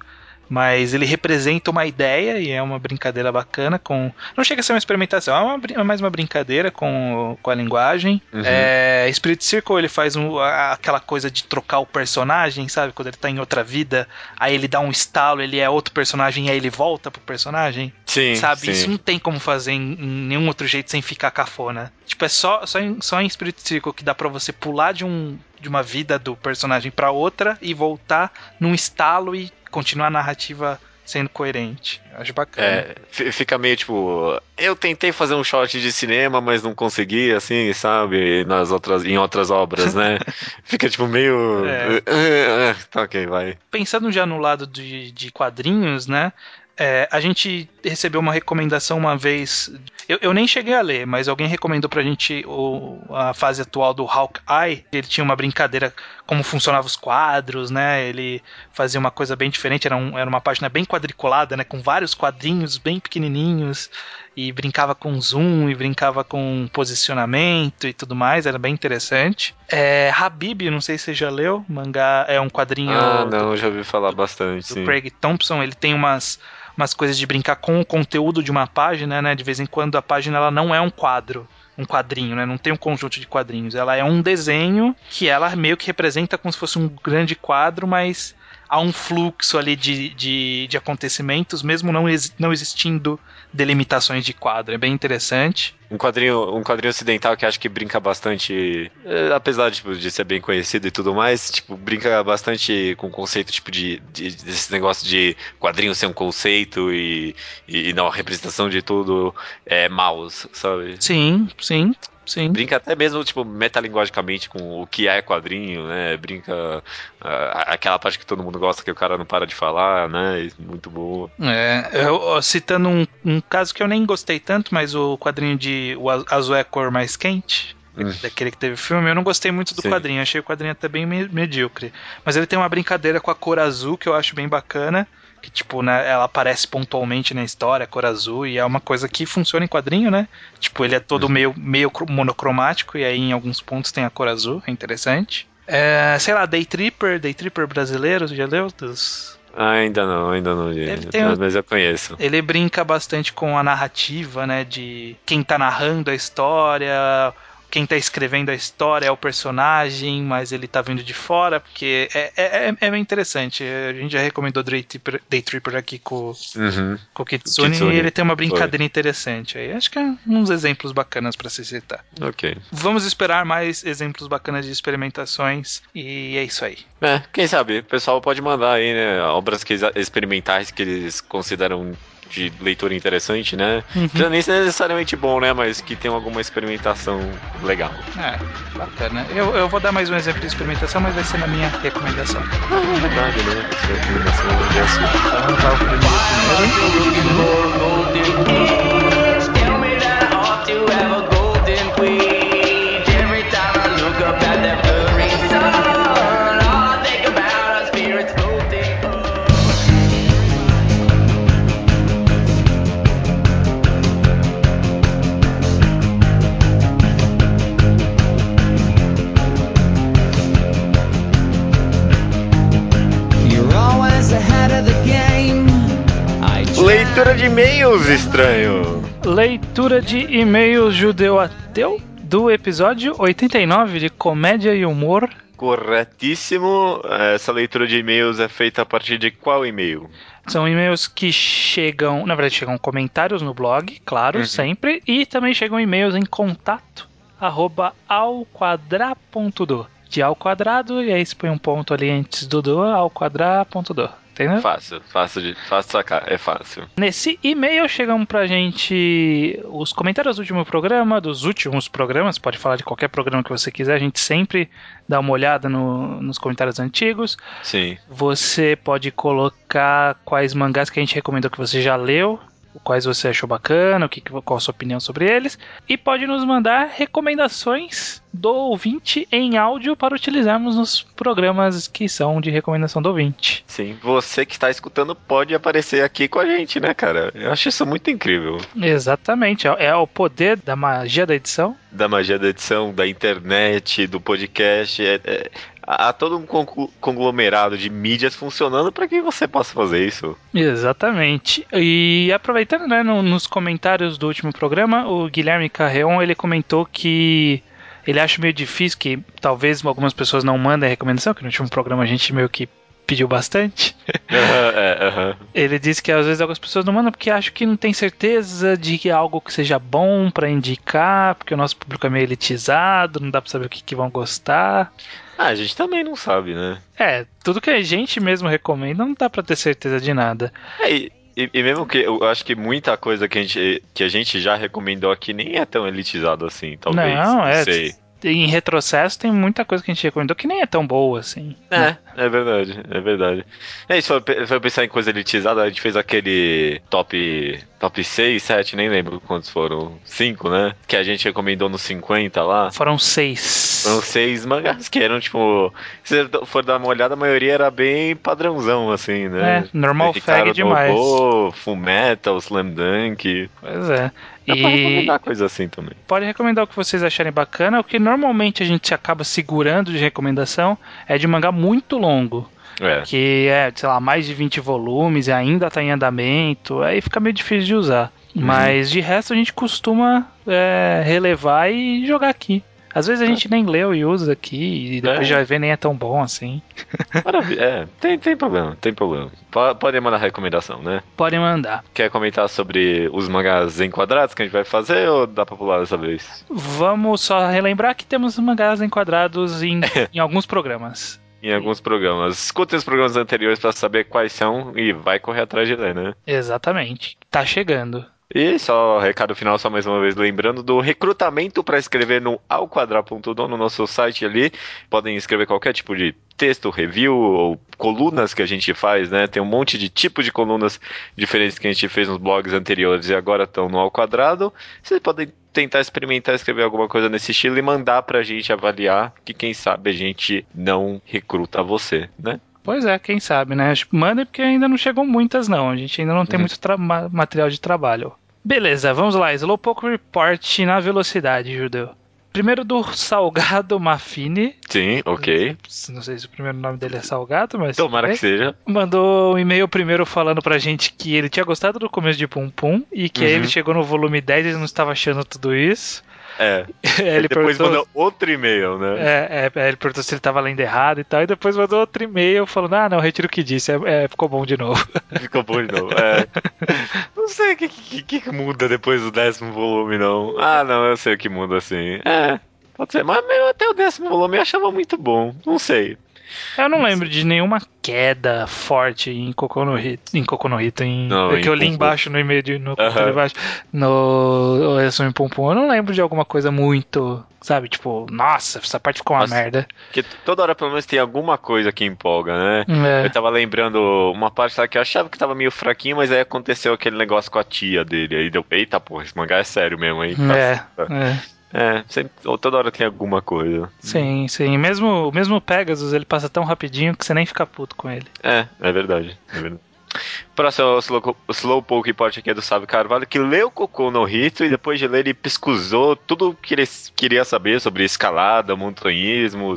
mas ele representa uma ideia e é uma brincadeira bacana com não chega a ser uma experimentação é, uma, é mais uma brincadeira com, com a linguagem. Uhum. é, Spirit Circle ele faz um, aquela coisa de trocar o personagem sabe? Quando ele tá em outra vida aí ele dá um estalo ele é outro personagem e aí ele volta pro personagem. Sim sabe? sim. isso não tem como fazer em, em, nenhum outro jeito sem ficar cafona. Tipo é só só em, só em Spirit Circle que dá para você pular de um de uma vida do personagem para outra e voltar num estalo e continuar a narrativa sendo coerente. acho bacana. É, fica meio tipo, eu tentei fazer um shot de cinema, mas não consegui, assim, sabe, nas outras, em outras obras, né? fica tipo meio, é. tá ok, vai. Pensando já no lado de, de quadrinhos, né? É, a gente recebeu uma recomendação uma vez. Eu, eu, nem cheguei a ler, mas alguém recomendou pra gente o, a fase atual do Hawkeye. Ele tinha uma brincadeira como funcionavam os quadros, né? Ele fazia uma coisa bem diferente, era, um, era uma página bem quadriculada, né? Com vários quadrinhos bem pequenininhos e brincava com zoom e brincava com posicionamento e tudo mais, era bem interessante. É, Habib, não sei se você já leu, mangá é um quadrinho. Ah, não, do, já ouvi falar bastante. Do sim. Craig Thompson, ele tem umas umas coisas de brincar com o conteúdo de uma página, né? De vez em quando a página ela não é um quadro, um quadrinho, né? Não tem um conjunto de quadrinhos. Ela é um desenho que ela meio que representa como se fosse um grande quadro, mas há um fluxo ali de, de, de acontecimentos, mesmo não, ex, não existindo delimitações de quadro. É bem interessante. Um quadrinho, um quadrinho ocidental que acho que brinca bastante, é, apesar tipo, de ser bem conhecido e tudo mais, tipo, brinca bastante com o conceito tipo de, de desse negócio de quadrinho ser um conceito e, e não a representação de tudo é mouse, sabe? Sim, sim. Sim. Brinca até mesmo, tipo, metalinguagicamente com o que é quadrinho, né? Brinca uh, aquela parte que todo mundo gosta que o cara não para de falar, né? Muito boa. É, eu, citando um, um caso que eu nem gostei tanto, mas o quadrinho de O Azul é a Cor Mais Quente, hum. daquele que teve filme, eu não gostei muito do Sim. quadrinho, achei o quadrinho até bem medíocre. Mas ele tem uma brincadeira com a cor azul que eu acho bem bacana que tipo, né, ela aparece pontualmente na história, cor azul, e é uma coisa que funciona em quadrinho, né? Tipo, ele é todo uhum. meio, meio monocromático, e aí em alguns pontos tem a cor azul, é interessante. É, sei lá, Day Tripper, Day Tripper brasileiro, já leu? Dos... Ah, ainda não, ainda não li. Mas eu conheço. Ele brinca bastante com a narrativa, né? De quem tá narrando a história, quem tá escrevendo a história é o personagem, mas ele tá vindo de fora, porque é, é, é, é bem interessante. A gente já recomendou Day Tripper, Day Tripper aqui com, uhum. com o Kitsune, Kitsune, e ele tem uma brincadeira Foi. interessante aí. Acho que é uns exemplos bacanas para se citar. Ok. Vamos esperar mais exemplos bacanas de experimentações e é isso aí. É, quem sabe, o pessoal pode mandar aí, né, obras que, experimentais que eles consideram de leitura interessante, né? Uhum. Não nem necessariamente bom, né? Mas que tem alguma experimentação legal. É, bacana. Eu, eu vou dar mais um exemplo de experimentação, mas vai ser na minha recomendação. Ah, é verdade, né? Sua recomendação é assim. Então, dar o primeiro primeiro. Leitura de e-mails, estranho. Leitura de e-mails judeu-ateu do episódio 89 de Comédia e Humor. Corretíssimo. Essa leitura de e-mails é feita a partir de qual e-mail? São e-mails que chegam, na verdade, chegam comentários no blog, claro, uhum. sempre, e também chegam e-mails em contato arroba alquadra.do de ao quadrado, e aí você põe um ponto ali antes do do, ao quadra.do. Entendeu? Fácil, fácil de fácil sacar, é fácil. Nesse e-mail chegam pra gente os comentários do último programa, dos últimos programas, pode falar de qualquer programa que você quiser, a gente sempre dá uma olhada no, nos comentários antigos. Sim. Você pode colocar quais mangás que a gente recomendou que você já leu, quais você achou bacana, o que, qual a sua opinião sobre eles, e pode nos mandar recomendações do ouvinte em áudio para utilizarmos nos programas que são de recomendação do ouvinte. Sim, você que está escutando pode aparecer aqui com a gente, né, cara? Eu acho isso muito incrível. Exatamente, é, é o poder da magia da edição. Da magia da edição, da internet, do podcast. É, é, há todo um conglomerado de mídias funcionando para que você possa fazer isso. Exatamente. E aproveitando, né, no, nos comentários do último programa, o Guilherme Carreon ele comentou que ele acha meio difícil que talvez algumas pessoas não mandem recomendação, que no último programa a gente meio que pediu bastante. Uhum, Ele disse que às vezes algumas pessoas não mandam porque acham que não tem certeza de que é algo que seja bom para indicar, porque o nosso público é meio elitizado, não dá para saber o que, que vão gostar. Ah, a gente também não sabe, né? É, tudo que a gente mesmo recomenda não dá pra ter certeza de nada. É, e, e, mesmo que eu acho que muita coisa que a, gente, que a gente já recomendou aqui nem é tão elitizado assim, talvez. Não, é. Sei. Em retrocesso tem muita coisa que a gente recomendou que nem é tão boa assim. É, né? é verdade, é verdade. É isso, foi pensar em coisa elitizada, a gente fez aquele top top 6, 7, nem lembro quantos foram. 5, né? Que a gente recomendou nos 50 lá. Foram 6. Foram 6 mangás que eram, tipo. Se você for dar uma olhada, a maioria era bem padrãozão, assim, né? É, normal fag demais. Full Metal, Slam Dunk. Pois é. Dá e... pra recomendar coisa assim também. Pode recomendar o que vocês acharem bacana. O que normalmente a gente acaba segurando de recomendação é de mangá muito longo. É. Que é, sei lá, mais de 20 volumes e ainda tá em andamento. Aí fica meio difícil de usar. Uhum. Mas de resto a gente costuma é, relevar e jogar aqui. Às vezes a é. gente nem leu e usa aqui e depois é. já vê nem é tão bom assim. Maravilha. É, tem, tem problema, tem problema. Podem mandar recomendação, né? Podem mandar. Quer comentar sobre os mangás enquadrados que a gente vai fazer ou dá pra pular dessa vez? Vamos só relembrar que temos mangás enquadrados em, em alguns programas em alguns programas. Escutem os programas anteriores para saber quais são e vai correr atrás de ler, né? Exatamente. Tá chegando. E só recado final, só mais uma vez lembrando do recrutamento para escrever no alquadra.com no nosso site ali. Podem escrever qualquer tipo de texto, review ou colunas que a gente faz, né? Tem um monte de tipos de colunas diferentes que a gente fez nos blogs anteriores e agora estão no Ao Quadrado. Vocês podem tentar experimentar escrever alguma coisa nesse estilo e mandar pra gente avaliar, que quem sabe a gente não recruta você, né? Pois é, quem sabe, né? Manda porque ainda não chegou muitas, não. A gente ainda não tem uhum. muito material de trabalho. Beleza, vamos lá. Slowpoke Report na velocidade, Judeu. Primeiro do Salgado Mafini. Sim, ok. Não sei se o primeiro nome dele é Salgado, mas. Tomara que seja. Mandou um e-mail primeiro falando pra gente que ele tinha gostado do começo de Pum Pum e que uhum. aí ele chegou no volume 10 e não estava achando tudo isso. É. ele depois perguntou... mandou outro e-mail, né? É, é, ele perguntou se ele tava lendo errado e tal, e depois mandou outro e-mail falando: ah, não, retiro o que disse, é, é, ficou bom de novo. Ficou bom de novo, é. não sei o que, que, que, muda depois do décimo volume, não. Ah, não, eu sei o que muda assim. É, pode ser, mas até o décimo volume eu achava muito bom, não sei. Eu não lembro de nenhuma queda forte em Kokono Hito. Em Hito, em. Não, é que eu li embaixo no e-mail de, no uhum. embaixo. No Pum. Eu não lembro de alguma coisa muito. Sabe, tipo, nossa, essa parte ficou uma nossa, merda. Porque toda hora pelo menos tem alguma coisa que empolga, né? É. Eu tava lembrando uma parte lá que eu achava que tava meio fraquinho, mas aí aconteceu aquele negócio com a tia dele. Aí deu, eita porra, esse mangá é sério mesmo aí. É, é. É, sempre, toda hora tem alguma coisa. Sim, sim. Mesmo, mesmo Pegasus, ele passa tão rapidinho que você nem fica puto com ele. É, é verdade. É verdade. Próximo é Slow, Slowpoke Report aqui é do Sábio Carvalho, que leu Cocô no Rito e depois de ler ele pesquisou tudo o que ele queria saber sobre escalada, montanhismo,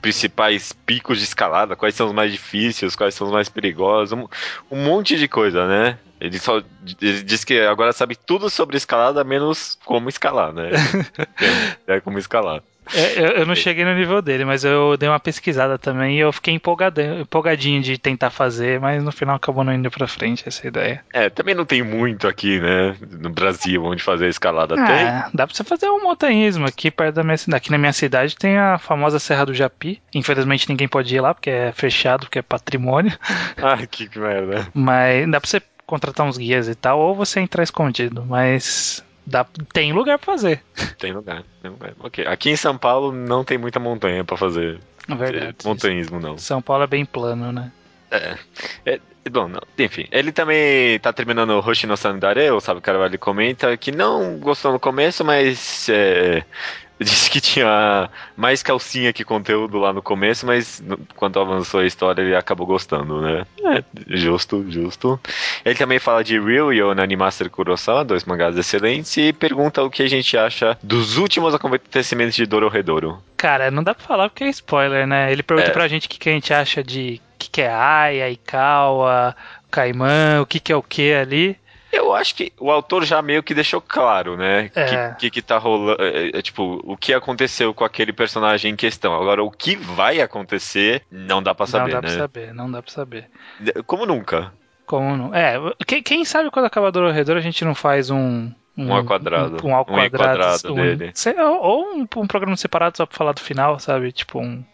principais picos de escalada, quais são os mais difíceis, quais são os mais perigosos, um, um monte de coisa, né? Ele só ele diz que agora sabe tudo sobre escalada, menos como escalar, né? é, é como escalar. É, eu, eu, não cheguei no nível dele, mas eu dei uma pesquisada também e eu fiquei empolgadinho de tentar fazer, mas no final acabou não indo pra frente essa ideia. É, também não tem muito aqui, né? No Brasil, onde fazer a escalada. É, tem. dá pra você fazer um montanhismo aqui perto da minha cidade. Aqui na minha cidade tem a famosa Serra do Japi. Infelizmente ninguém pode ir lá porque é fechado, porque é patrimônio. Ah, que merda. Mas dá pra você contratar uns guias e tal, ou você entrar escondido, mas Dá, tem lugar pra fazer. Tem lugar, tem lugar. Ok. Aqui em São Paulo não tem muita montanha pra fazer. É verdade. Montanhismo, não. São Paulo é bem plano, né? É. é bom, não. enfim. Ele também tá terminando o Hoshino Sandare, o Sabe Carvalho comenta que não gostou no começo, mas é, disse que tinha mais calcinha que conteúdo lá no começo, mas quando avançou a história ele acabou gostando, né? É, justo, justo. Ele também fala de Real e o Animaster Kurosawa, dois mangás excelentes, e pergunta o que a gente acha dos últimos acontecimentos de Dororedoro. Cara, não dá pra falar porque é spoiler, né? Ele pergunta é. pra gente o que, que a gente acha de que, que é Aya, Ikawa, Caimã, o que, que é o que ali. Eu acho que o autor já meio que deixou claro, né? O é. que, que tá rolando. É, é, tipo, o que aconteceu com aquele personagem em questão. Agora, o que vai acontecer, não dá pra saber, né? Não dá né? pra saber, não dá pra saber. Como nunca. Como não? É, quem, quem sabe quando acabar do Redor a gente não faz um. Um, um ao quadrado. Um, um ao quadrado, um quadrado um, dele. Ou um, um programa separado só pra falar do final, sabe? Tipo um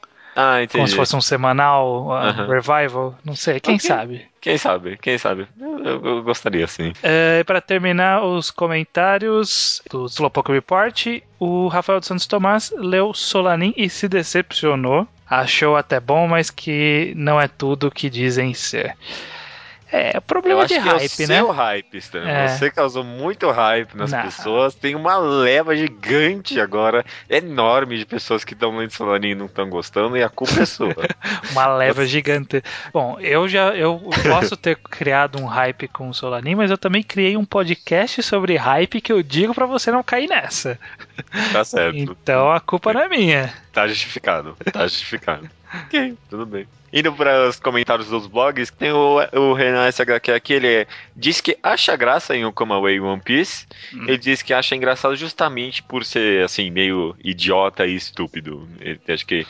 Ah, entendi. Como se fosse um semanal, uh, revival. Não sei, quem Ok. sabe. Quem sabe, quem sabe. Eu, eu- eu gostaria, sim. É, para terminar os comentários do Slowpoke Report, o Rafael dos Santos Tomás leu Solanin e se decepcionou. Achou até bom, mas que não é tudo o que dizem ser. É, Eu problema acho de que é o hype, né? seu hype, Stan. É. Você causou muito hype nas Não. pessoas. Tem uma leva gigante agora, enorme, de pessoas que estão lendo Solanin e não estão gostando, e a culpa é sua. Uma leva gigante. Bom, eu já eu posso ter criado um hype com o Solanin, mas eu também criei um podcast sobre hype que eu digo pra você não cair nessa. Tá certo. Então a culpa não é minha. Tá justificado. Tá justificado. Ok, tudo bem. Indo para os comentários dos blogs, tem o, o Renan SHQ aqui, ele diz que acha graça em Okama Away e One Piece. Hum. Ele diz que acha engraçado justamente por ser, assim, meio idiota e estúpido. Ele, acho que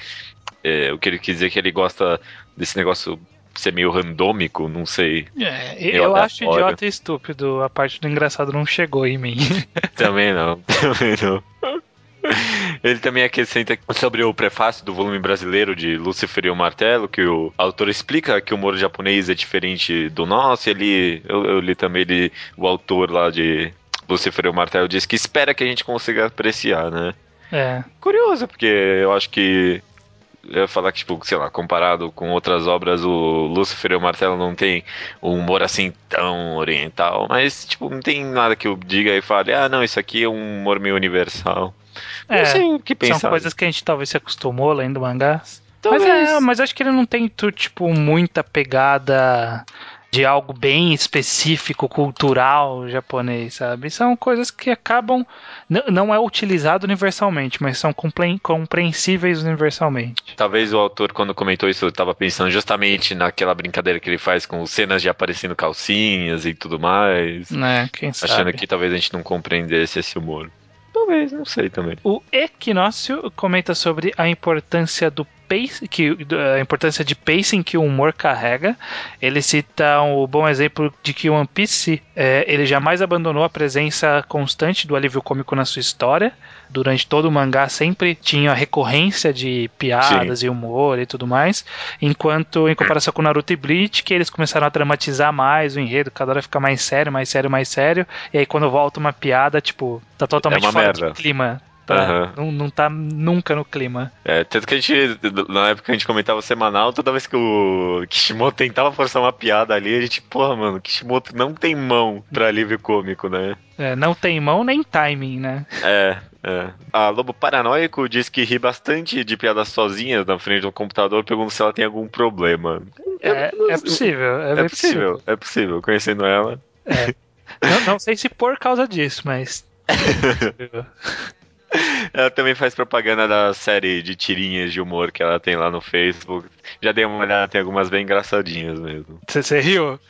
é, o que ele quis dizer é que ele gosta desse negócio ser meio randômico, não sei. É, Eu eu acho idiota e estúpido. A parte do engraçado não chegou em mim. Também não, também não. Ele também acrescenta sobre o prefácio do volume brasileiro de Lúcifer e o Martelo, que o autor explica que o humor japonês é diferente do nosso. Ele, eu, eu li também ele, o autor lá de Lúcifer e o Martelo diz que espera que a gente consiga apreciar, né? É. Curioso, porque eu acho que eu ia falar que, tipo, sei lá, comparado com outras obras, o Lúcifer e o Martelo não tem um humor assim tão oriental, mas, tipo, não tem nada que eu diga e fale, ah, não, isso aqui é um humor meio universal. É, não sei o que pensar. São coisas que a gente talvez se acostumou lendo mangás. Mas, Talvez. é, mas acho que ele não tem, tipo, muita pegada de algo bem específico, cultural japonês, sabe? São coisas que acabam. Não é utilizado universalmente, mas são compre- compreensíveis universalmente. Talvez o autor, quando comentou isso, estava pensando justamente naquela brincadeira que ele faz com cenas de aparecendo calcinhas e tudo mais. Né? Quem sabe? Achando que talvez a gente não compreendesse esse humor. Talvez, não sei também. O Equinócio comenta sobre a importância do pace, que, a importância de pacing que o humor carrega. Ele cita o bom exemplo de que One Piece é, ele jamais abandonou a presença constante do alívio cômico na sua história. Durante todo o mangá sempre tinha a recorrência de piadas e humor e tudo mais. Enquanto, em comparação com Naruto e Bleach, que eles começaram a dramatizar mais o enredo, cada hora fica mais sério, mais sério, mais sério. E aí quando volta uma piada, tipo, tá totalmente É fora merda. de clima. Tá? Aham. Não, não tá nunca no clima. É, tanto que a gente, na época que a gente comentava semanal, toda vez que o Kishimoto tentava forçar uma piada ali, a gente, porra, mano, Kishimoto não tem mão pra alívio cômico, né? É, não tem mão nem timing, né? É, é. A Lobo Paranoico diz que ri bastante de piadas sozinha na frente do computador, pergunta se ela tem algum problema. É, é possível. É, É bem possível, é possível, conhecendo ela. Não, não sei se por causa disso, mas. Ela também faz propaganda da série de tirinhas de humor que ela tem lá no Facebook. Já dei uma olhada, tem algumas bem engraçadinhas mesmo. Você, você riu?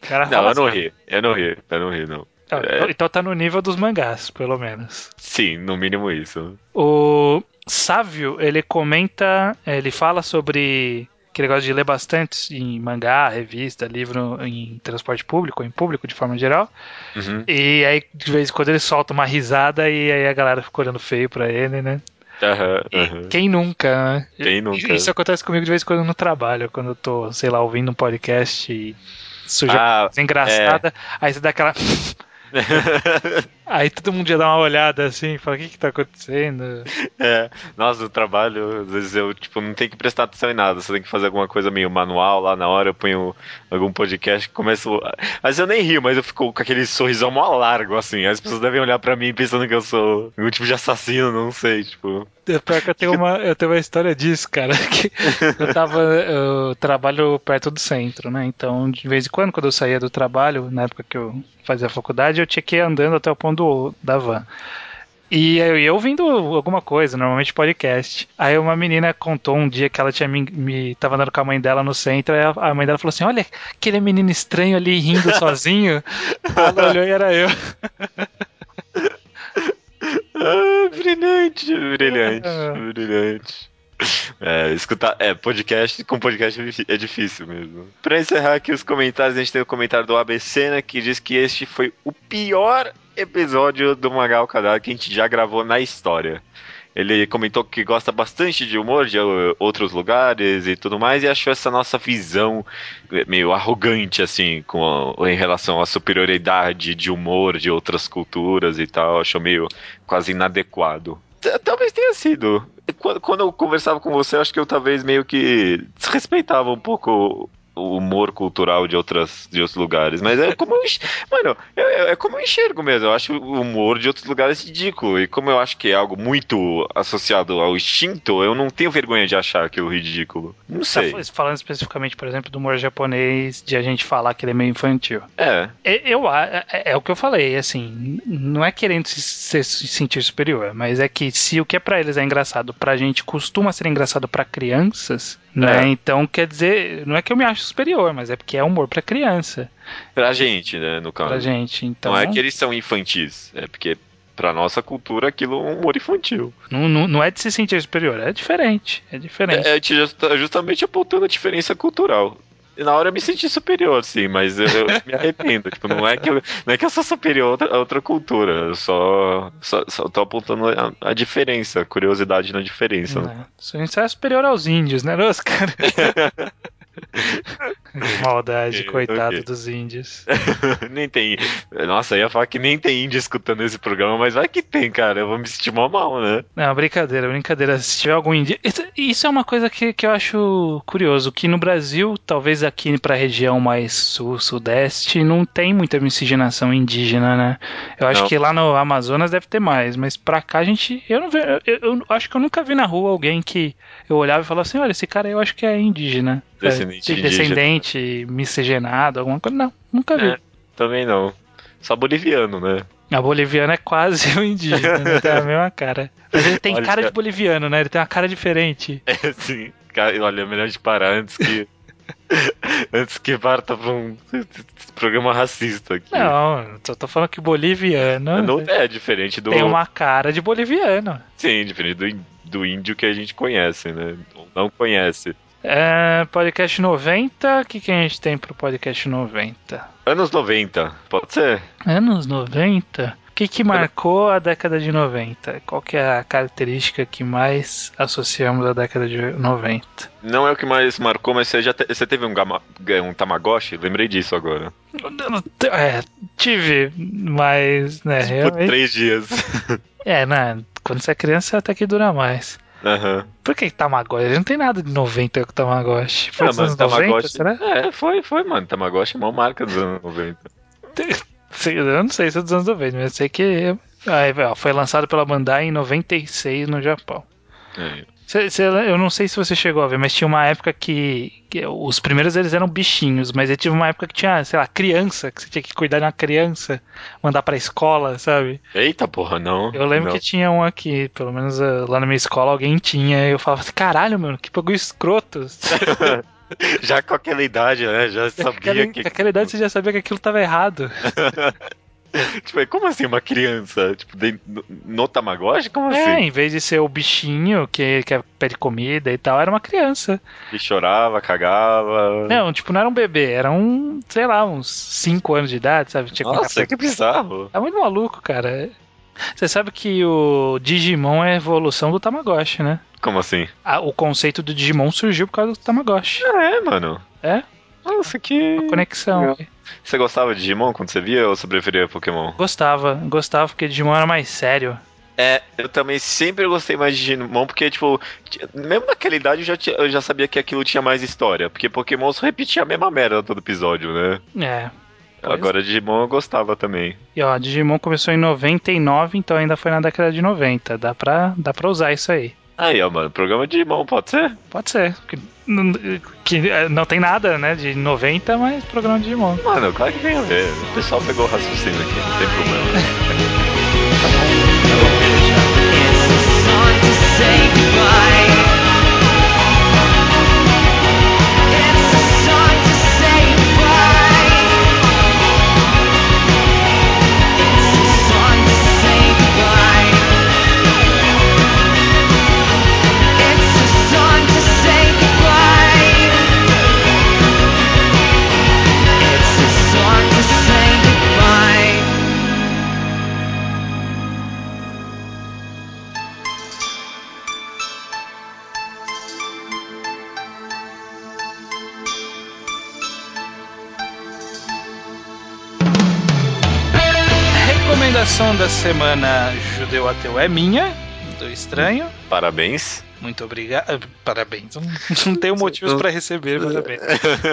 Cara Não, eu não assim, ri, eu não ri, eu não ri, não. É. Então tá no nível dos mangás, pelo menos. Sim, no mínimo isso. O Sávio, ele comenta, ele fala sobre que ele gosta de ler bastante em mangá, revista, livro em transporte público, em público de forma geral. Uhum. E aí, de vez em quando, ele solta uma risada e aí a galera fica olhando feio pra ele, né? Aham. Quem nunca, né? Quem nunca? Isso acontece comigo de vez em quando no trabalho, quando eu tô, sei lá, ouvindo um podcast e surge Ah, engraçada, aí você dá aquela. aí todo mundo já dá uma olhada assim, fala: o que que tá acontecendo? É, nossa, no trabalho, às vezes eu, tipo, não tenho que prestar atenção em nada, você tem que fazer alguma coisa meio manual lá na hora, eu ponho algum podcast, começo... Mas eu nem rio, mas eu fico com aquele sorrisão mó largo, assim, as pessoas devem olhar pra mim pensando que eu sou um tipo de assassino, não sei, tipo... É Pior que eu tenho uma, eu tenho uma história disso, cara. Que eu tava. Eu trabalho perto do centro, né? Então, de vez em quando, quando eu saía do trabalho, na época que eu fazia faculdade, eu tinha que ir andando até o ponto da van. E eu ia ouvindo alguma coisa, normalmente podcast. Aí uma menina contou um dia que ela tinha me, me tava andando com a mãe dela no centro, aí a, a mãe dela falou assim: Olha, aquele menino estranho ali rindo sozinho. ela olhou e era eu. Ah, brilhante, brilhante, Ah. brilhante. É, escutar. É, podcast com podcast é é difícil mesmo. Pra encerrar aqui os comentários, a gente tem o comentário do ABC, né, que diz que este foi o pior episódio do Magal Kadar que a gente já gravou na história. ele comentou que gosta bastante de humor de uh, outros lugares e tudo mais, e achou essa nossa visão meio arrogante, assim, com a, em relação à superioridade de humor de outras culturas e tal, achou meio quase inadequado. Talvez tenha sido. Quando eu conversava com você, acho que eu talvez meio que desrespeitava um pouco o humor cultural de, outras, de outros lugares. Mas é como eu, mano, é, é, como eu enxergo mesmo. Eu acho o humor de outros lugares ridículo. E como eu acho que é algo muito associado ao instinto, eu não tenho vergonha de achar aquilo ridículo. Não tá sei. Tá falando especificamente, por exemplo, do humor japonês, de a gente falar que ele é meio infantil. É. Eu, é, é, é o que eu falei, assim, não é querendo se, se, se sentir superior, mas é que se o que é para eles é engraçado, pra gente costuma ser engraçado para crianças, né? É. Então, quer dizer, não é que eu me acho superior, mas é porque é humor para criança. Pra gente, né, no caso. Pra gente, então. Não é que eles são infantis, é porque pra nossa cultura aquilo é um humor infantil. Não, não, não é de se sentir superior, é diferente. É diferente. É, é justamente apontando a diferença cultural na hora eu me senti superior, sim, mas eu, eu me arrependo. tipo, não é que eu, não é que eu sou superior a outra, a outra cultura, eu só, só, só tô apontando a, a diferença, a curiosidade na diferença. Né? Você é superior aos índios, né, os cara? Maldade, coitado okay. dos índios. nem tem. Nossa, eu ia falar que nem tem índio escutando esse programa, mas vai que tem, cara. Eu vou me sentir mal, mal né? Não, brincadeira, brincadeira. Se tiver algum índio. Isso é uma coisa que, que eu acho curioso: que no Brasil, talvez aqui pra região mais sul, sudeste, não tem muita miscigenação indígena, né? Eu acho não. que lá no Amazonas deve ter mais, mas pra cá a gente. Eu não vejo. Eu, eu, acho que eu nunca vi na rua alguém que eu olhava e falava assim: olha, esse cara eu acho que é indígena. Descendente, é, descendente miscigenado, alguma coisa. Não, nunca vi. É, também não. Só boliviano, né? A boliviana é quase um indígena, né? tem a mesma cara. Mas ele tem olha, cara de boliviano, né? Ele tem uma cara diferente. É, sim. Olha, melhor de parar antes que. antes que parta pra um programa racista aqui. Não, só tô falando que boliviano. Não é diferente do. Tem uma cara de boliviano. Sim, diferente do, do índio que a gente conhece, né? Ou não conhece. É, podcast 90, o que, que a gente tem pro podcast 90? Anos 90, pode ser? Anos 90? O que, que marcou a década de 90? Qual que é a característica que mais associamos à década de 90? Não é o que mais marcou, mas você já te, você teve um, gama, um Tamagotchi? Lembrei disso agora. É, tive, mas... Né, Por realmente... três dias. É, né, quando você é criança até que dura mais. Uhum. Por que Tamagotchi? Não tem nada de 90 com Tamagotchi. Foi ah, dos anos Tamagotchi... 90, será? É, foi, foi, mano. Tamagotchi é uma marca dos anos 90. Eu não sei se é dos anos 90, mas eu sei que ah, foi lançado pela Bandai em 96 no Japão. É. Cê, cê, eu não sei se você chegou a ver, mas tinha uma época que, que, os primeiros eles eram bichinhos, mas eu tive uma época que tinha, sei lá, criança, que você tinha que cuidar de uma criança, mandar pra escola, sabe? Eita porra, não. Eu lembro não. que tinha um aqui, pelo menos uh, lá na minha escola alguém tinha, e eu falava assim, caralho, mano, que bagulho escroto. já com aquela idade, né? Já sabia aquela, que. Com aquela idade você já sabia que aquilo tava errado. tipo, como assim uma criança? Tipo, no, no Tamagotchi? Como é, assim? em vez de ser o bichinho que, que pede comida e tal, era uma criança. E chorava, cagava. Não, tipo, não era um bebê, era um, sei lá, uns 5 anos de idade, sabe? Tinha Nossa, que bizarro. É muito maluco, cara. Você sabe que o Digimon é a evolução do Tamagotchi, né? Como assim? Ah, o conceito do Digimon surgiu por causa do Tamagotchi. Ah, é, mano. É? Nossa, que. Uma conexão. Você gostava de Digimon quando você via ou você preferia Pokémon? Gostava, gostava porque Digimon era mais sério. É, eu também sempre gostei mais de Digimon, porque, tipo, mesmo naquela idade eu já, eu já sabia que aquilo tinha mais história. Porque Pokémon só repetia a mesma merda todo episódio, né? É. Agora é. Digimon eu gostava também. E ó, Digimon começou em 99, então ainda foi na década de 90. Dá pra, dá pra usar isso aí. Aí, ó, mano, programa de Digimon, pode ser? Pode ser. Que não, que é, não tem nada, né, de 90, mas programa de Digimon. Mano, claro que tem a ver. O pessoal pegou o raciocínio aqui, não tem problema. tá bom, tá bom, deixa. Recomendação da semana Judeu Ateu é minha, do Estranho. Parabéns. Muito obrigado. Parabéns. Não tenho motivos para receber parabéns.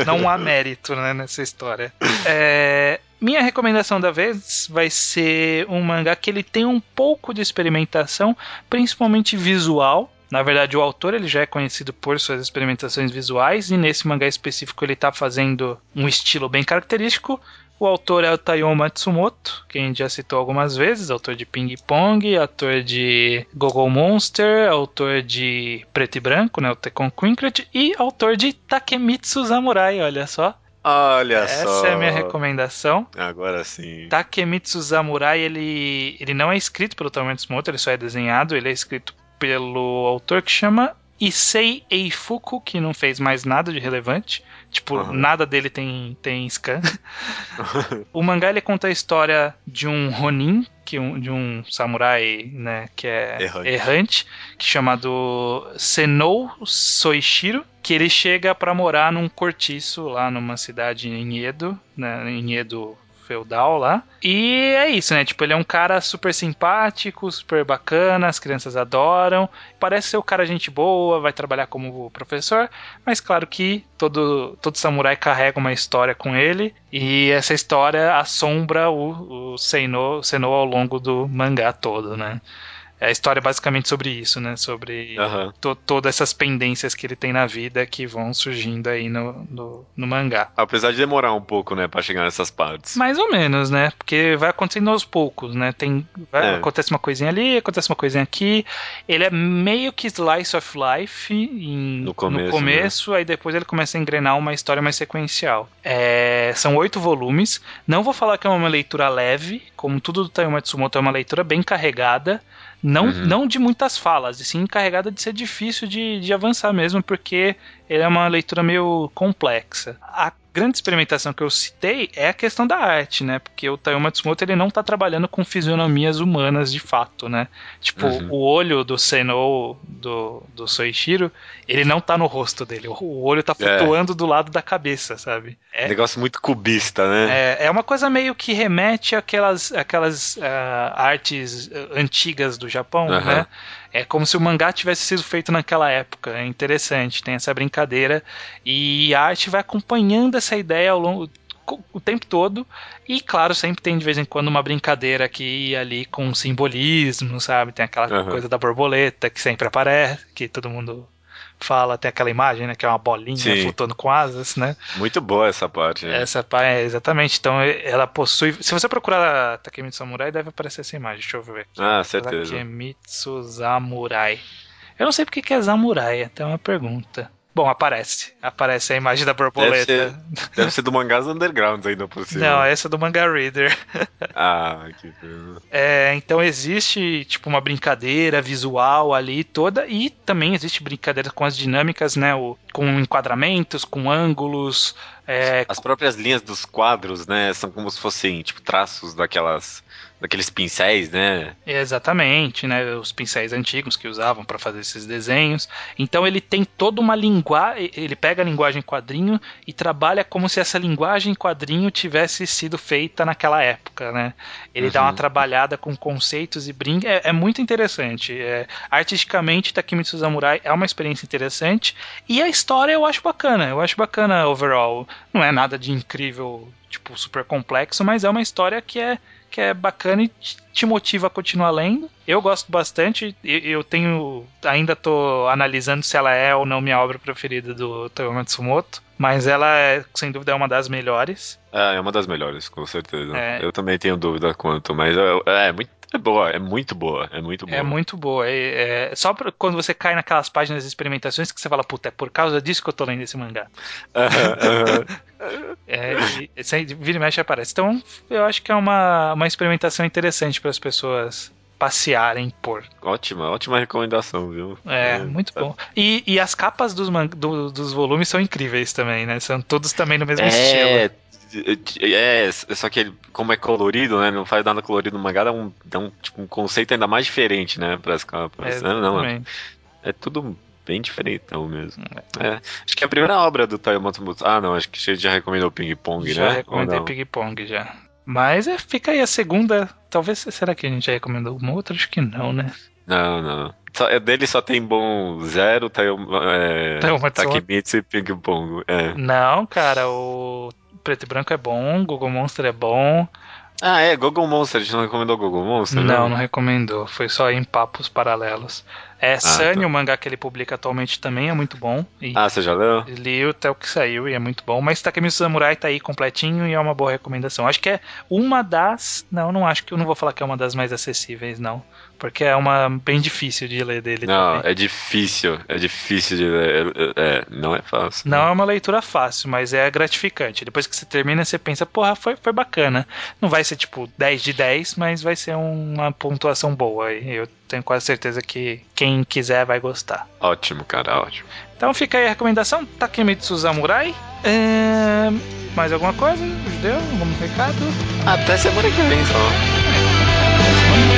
Não há mérito né, nessa história. É, minha recomendação da vez vai ser um mangá que ele tem um pouco de experimentação, principalmente visual. Na verdade, o autor ele já é conhecido por suas experimentações visuais e nesse mangá específico ele está fazendo um estilo bem característico. O autor é o Taiyo Matsumoto, que a gente já citou algumas vezes, autor de Ping Pong, autor de Gogo Monster, autor de Preto e Branco, né, o Tekken Quinklet, e autor de Takemitsu Samurai, olha só. Olha Essa só. é a minha recomendação. Agora sim. Takemitsu Samurai, ele, ele não é escrito pelo Taiyo Matsumoto, ele só é desenhado, ele é escrito pelo autor que chama Issei Eifuku, que não fez mais nada de relevante. Tipo, Uhum. nada dele tem, tem scan. o mangá ele conta a história de um Ronin, que um, de um samurai, né, que é Errante. errante, que chamado Senou Soichiro, que ele chega pra morar num cortiço lá numa cidade em Edo, né, em Edo feudal lá. E é isso, né? Tipo, ele é um cara super simpático, super bacana, as crianças adoram. Parece ser o cara gente boa, vai trabalhar como professor, mas claro que todo, todo samurai carrega uma história com ele e essa história assombra o, o Seino ao longo do mangá todo, né? A história é basicamente sobre isso, né? Sobre Aham. to- todas essas pendências que ele tem na vida que vão surgindo aí no, no, no mangá. Apesar de demorar um pouco, né, pra chegar nessas partes. Mais ou menos, né? Porque vai acontecendo aos poucos, né? Tem, vai- É. Acontece uma coisinha ali, acontece uma coisinha aqui. Ele é meio que slice of life em- No começo, né? começo, aí depois ele começa a engrenar uma história mais sequencial. É, são oito volumes. Não vou falar que é uma leitura leve, como tudo do Taiyo Matsumoto é uma leitura bem carregada. Não, Uhum. não de muitas falas, e sim carregada de ser difícil de, de avançar mesmo, porque ele é uma leitura meio complexa. A grande experimentação que eu citei é a questão da arte, né? Porque o Taiyo Matsumoto ele não tá trabalhando com fisionomias humanas de fato, né? Tipo, Uhum. o olho do Senou, do, do Soichiro, ele não tá no rosto dele. O, olho tá É. flutuando do lado da cabeça, sabe? É, Negócio muito cubista, né? é, é uma coisa meio que remete àquelas, àquelas ah, artes ah, antigas do Japão, Aham. né? É como se o mangá tivesse sido feito naquela época. É interessante, tem essa brincadeira. E a arte vai acompanhando essa ideia ao longo o tempo todo. E claro, sempre tem de vez em quando uma brincadeira aqui e ali com simbolismo, sabe? Tem aquela Aham. coisa da borboleta que sempre aparece, que todo mundo fala, tem aquela imagem, né? Que é uma bolinha Sim. flutuando com asas, né? Muito boa essa parte. né? Essa pá, é, exatamente. Então ela possui. Se você procurar Takemitsu Samurai, deve aparecer essa imagem. Deixa eu ver aqui. Ah, certeza. Takemitsu Samurai. Eu não sei porque que é Samurai, até uma pergunta. Bom, aparece. Aparece a imagem da borboleta. Deve ser do mangás undergrounds ainda por cima. Não, essa é do Manga Reader. Ah, que pena. É, então existe tipo uma brincadeira visual ali toda e também existe brincadeira com as dinâmicas, né? O, com enquadramentos, com ângulos, é, As próprias linhas dos quadros, né, são como se fossem, tipo, traços daquelas... Daqueles pincéis, né? Exatamente, né? Os pincéis antigos que usavam para fazer esses desenhos. Então ele tem toda uma linguagem. Ele pega a linguagem quadrinho e trabalha como se essa linguagem quadrinho tivesse sido feita naquela época, né? Ele dá Uhum. uma trabalhada com conceitos e brinca. É, é muito interessante. É, artisticamente, Takemitsu Samurai é uma experiência interessante. E a história eu acho bacana. Eu acho bacana overall. Não é nada de incrível, tipo, super complexo, mas é uma história que é que é bacana e te- motiva a continuar lendo. Eu gosto bastante. Eu tenho. Ainda tô analisando se ela é ou não minha obra preferida do Toyo Matsumoto. Mas ela, é, sem dúvida, é uma das melhores. Ah, é uma das melhores, com certeza. É. Eu também tenho dúvida quanto, mas é, é muito é boa, é muito boa, é muito boa. É muito boa. É, é- só pra, quando você cai naquelas páginas de experimentações que você fala, puta, é por causa disso que eu tô lendo esse mangá. Aham, aham. É, e, e, sem- vira e mexe aparece. Então, eu acho que é uma, uma experimentação interessante para as pessoas passearem por. ótima, ótima recomendação, viu? É, muito bom. E, e as capas dos, man- do- dos volumes são incríveis também, né? São todos também no mesmo estilo. É, é, só que ele, como é colorido, né? Não faz nada colorido no mangá, dá um, dá um, tipo, um conceito ainda mais diferente, né? Para as capas. É, né? Não, exatamente. é tudo bem diferentão mesmo. É, acho que é a primeira obra do Taio Matsumoto. Ah, não, acho que você já recomendou Ping Pong, Já né? recomendei Ou não? Ping Pong já. Mas é, fica aí a segunda. Talvez. Será que a gente já recomendou alguma outra? Acho que não, né? Não, não. Só, é dele só tem bom zero, tá, é, Takemitsu e Ping Pong. É. Não, cara, o Preto e Branco é bom, Google Monster é bom. Ah, é, Google Monster, a gente não recomendou Google Monster? Não, não, não recomendou, foi só em papos paralelos. É, ah, Sunny, tá. o mangá que ele publica atualmente também é muito bom. ah, você já leu? Li até o que saiu e é muito bom. Mas Takemitsu Samurai tá aí completinho e é uma boa recomendação. Acho que é uma das. Não, não acho que eu não vou falar que é uma das mais acessíveis, não. Porque é uma bem difícil de ler dele Não, também. é difícil. É difícil de ler. É, não é fácil. Não né? é uma leitura fácil, mas é gratificante. Depois que você termina, você pensa, porra, foi, foi bacana. Não vai ser tipo 10 de 10, mas vai ser uma pontuação boa. E eu tenho quase certeza que quem quiser vai gostar. Ótimo, cara, ótimo. Então fica aí a recomendação: Takemitsu Samurai. É... Mais alguma coisa? Judeu? Algum recado? Até semana que vem só.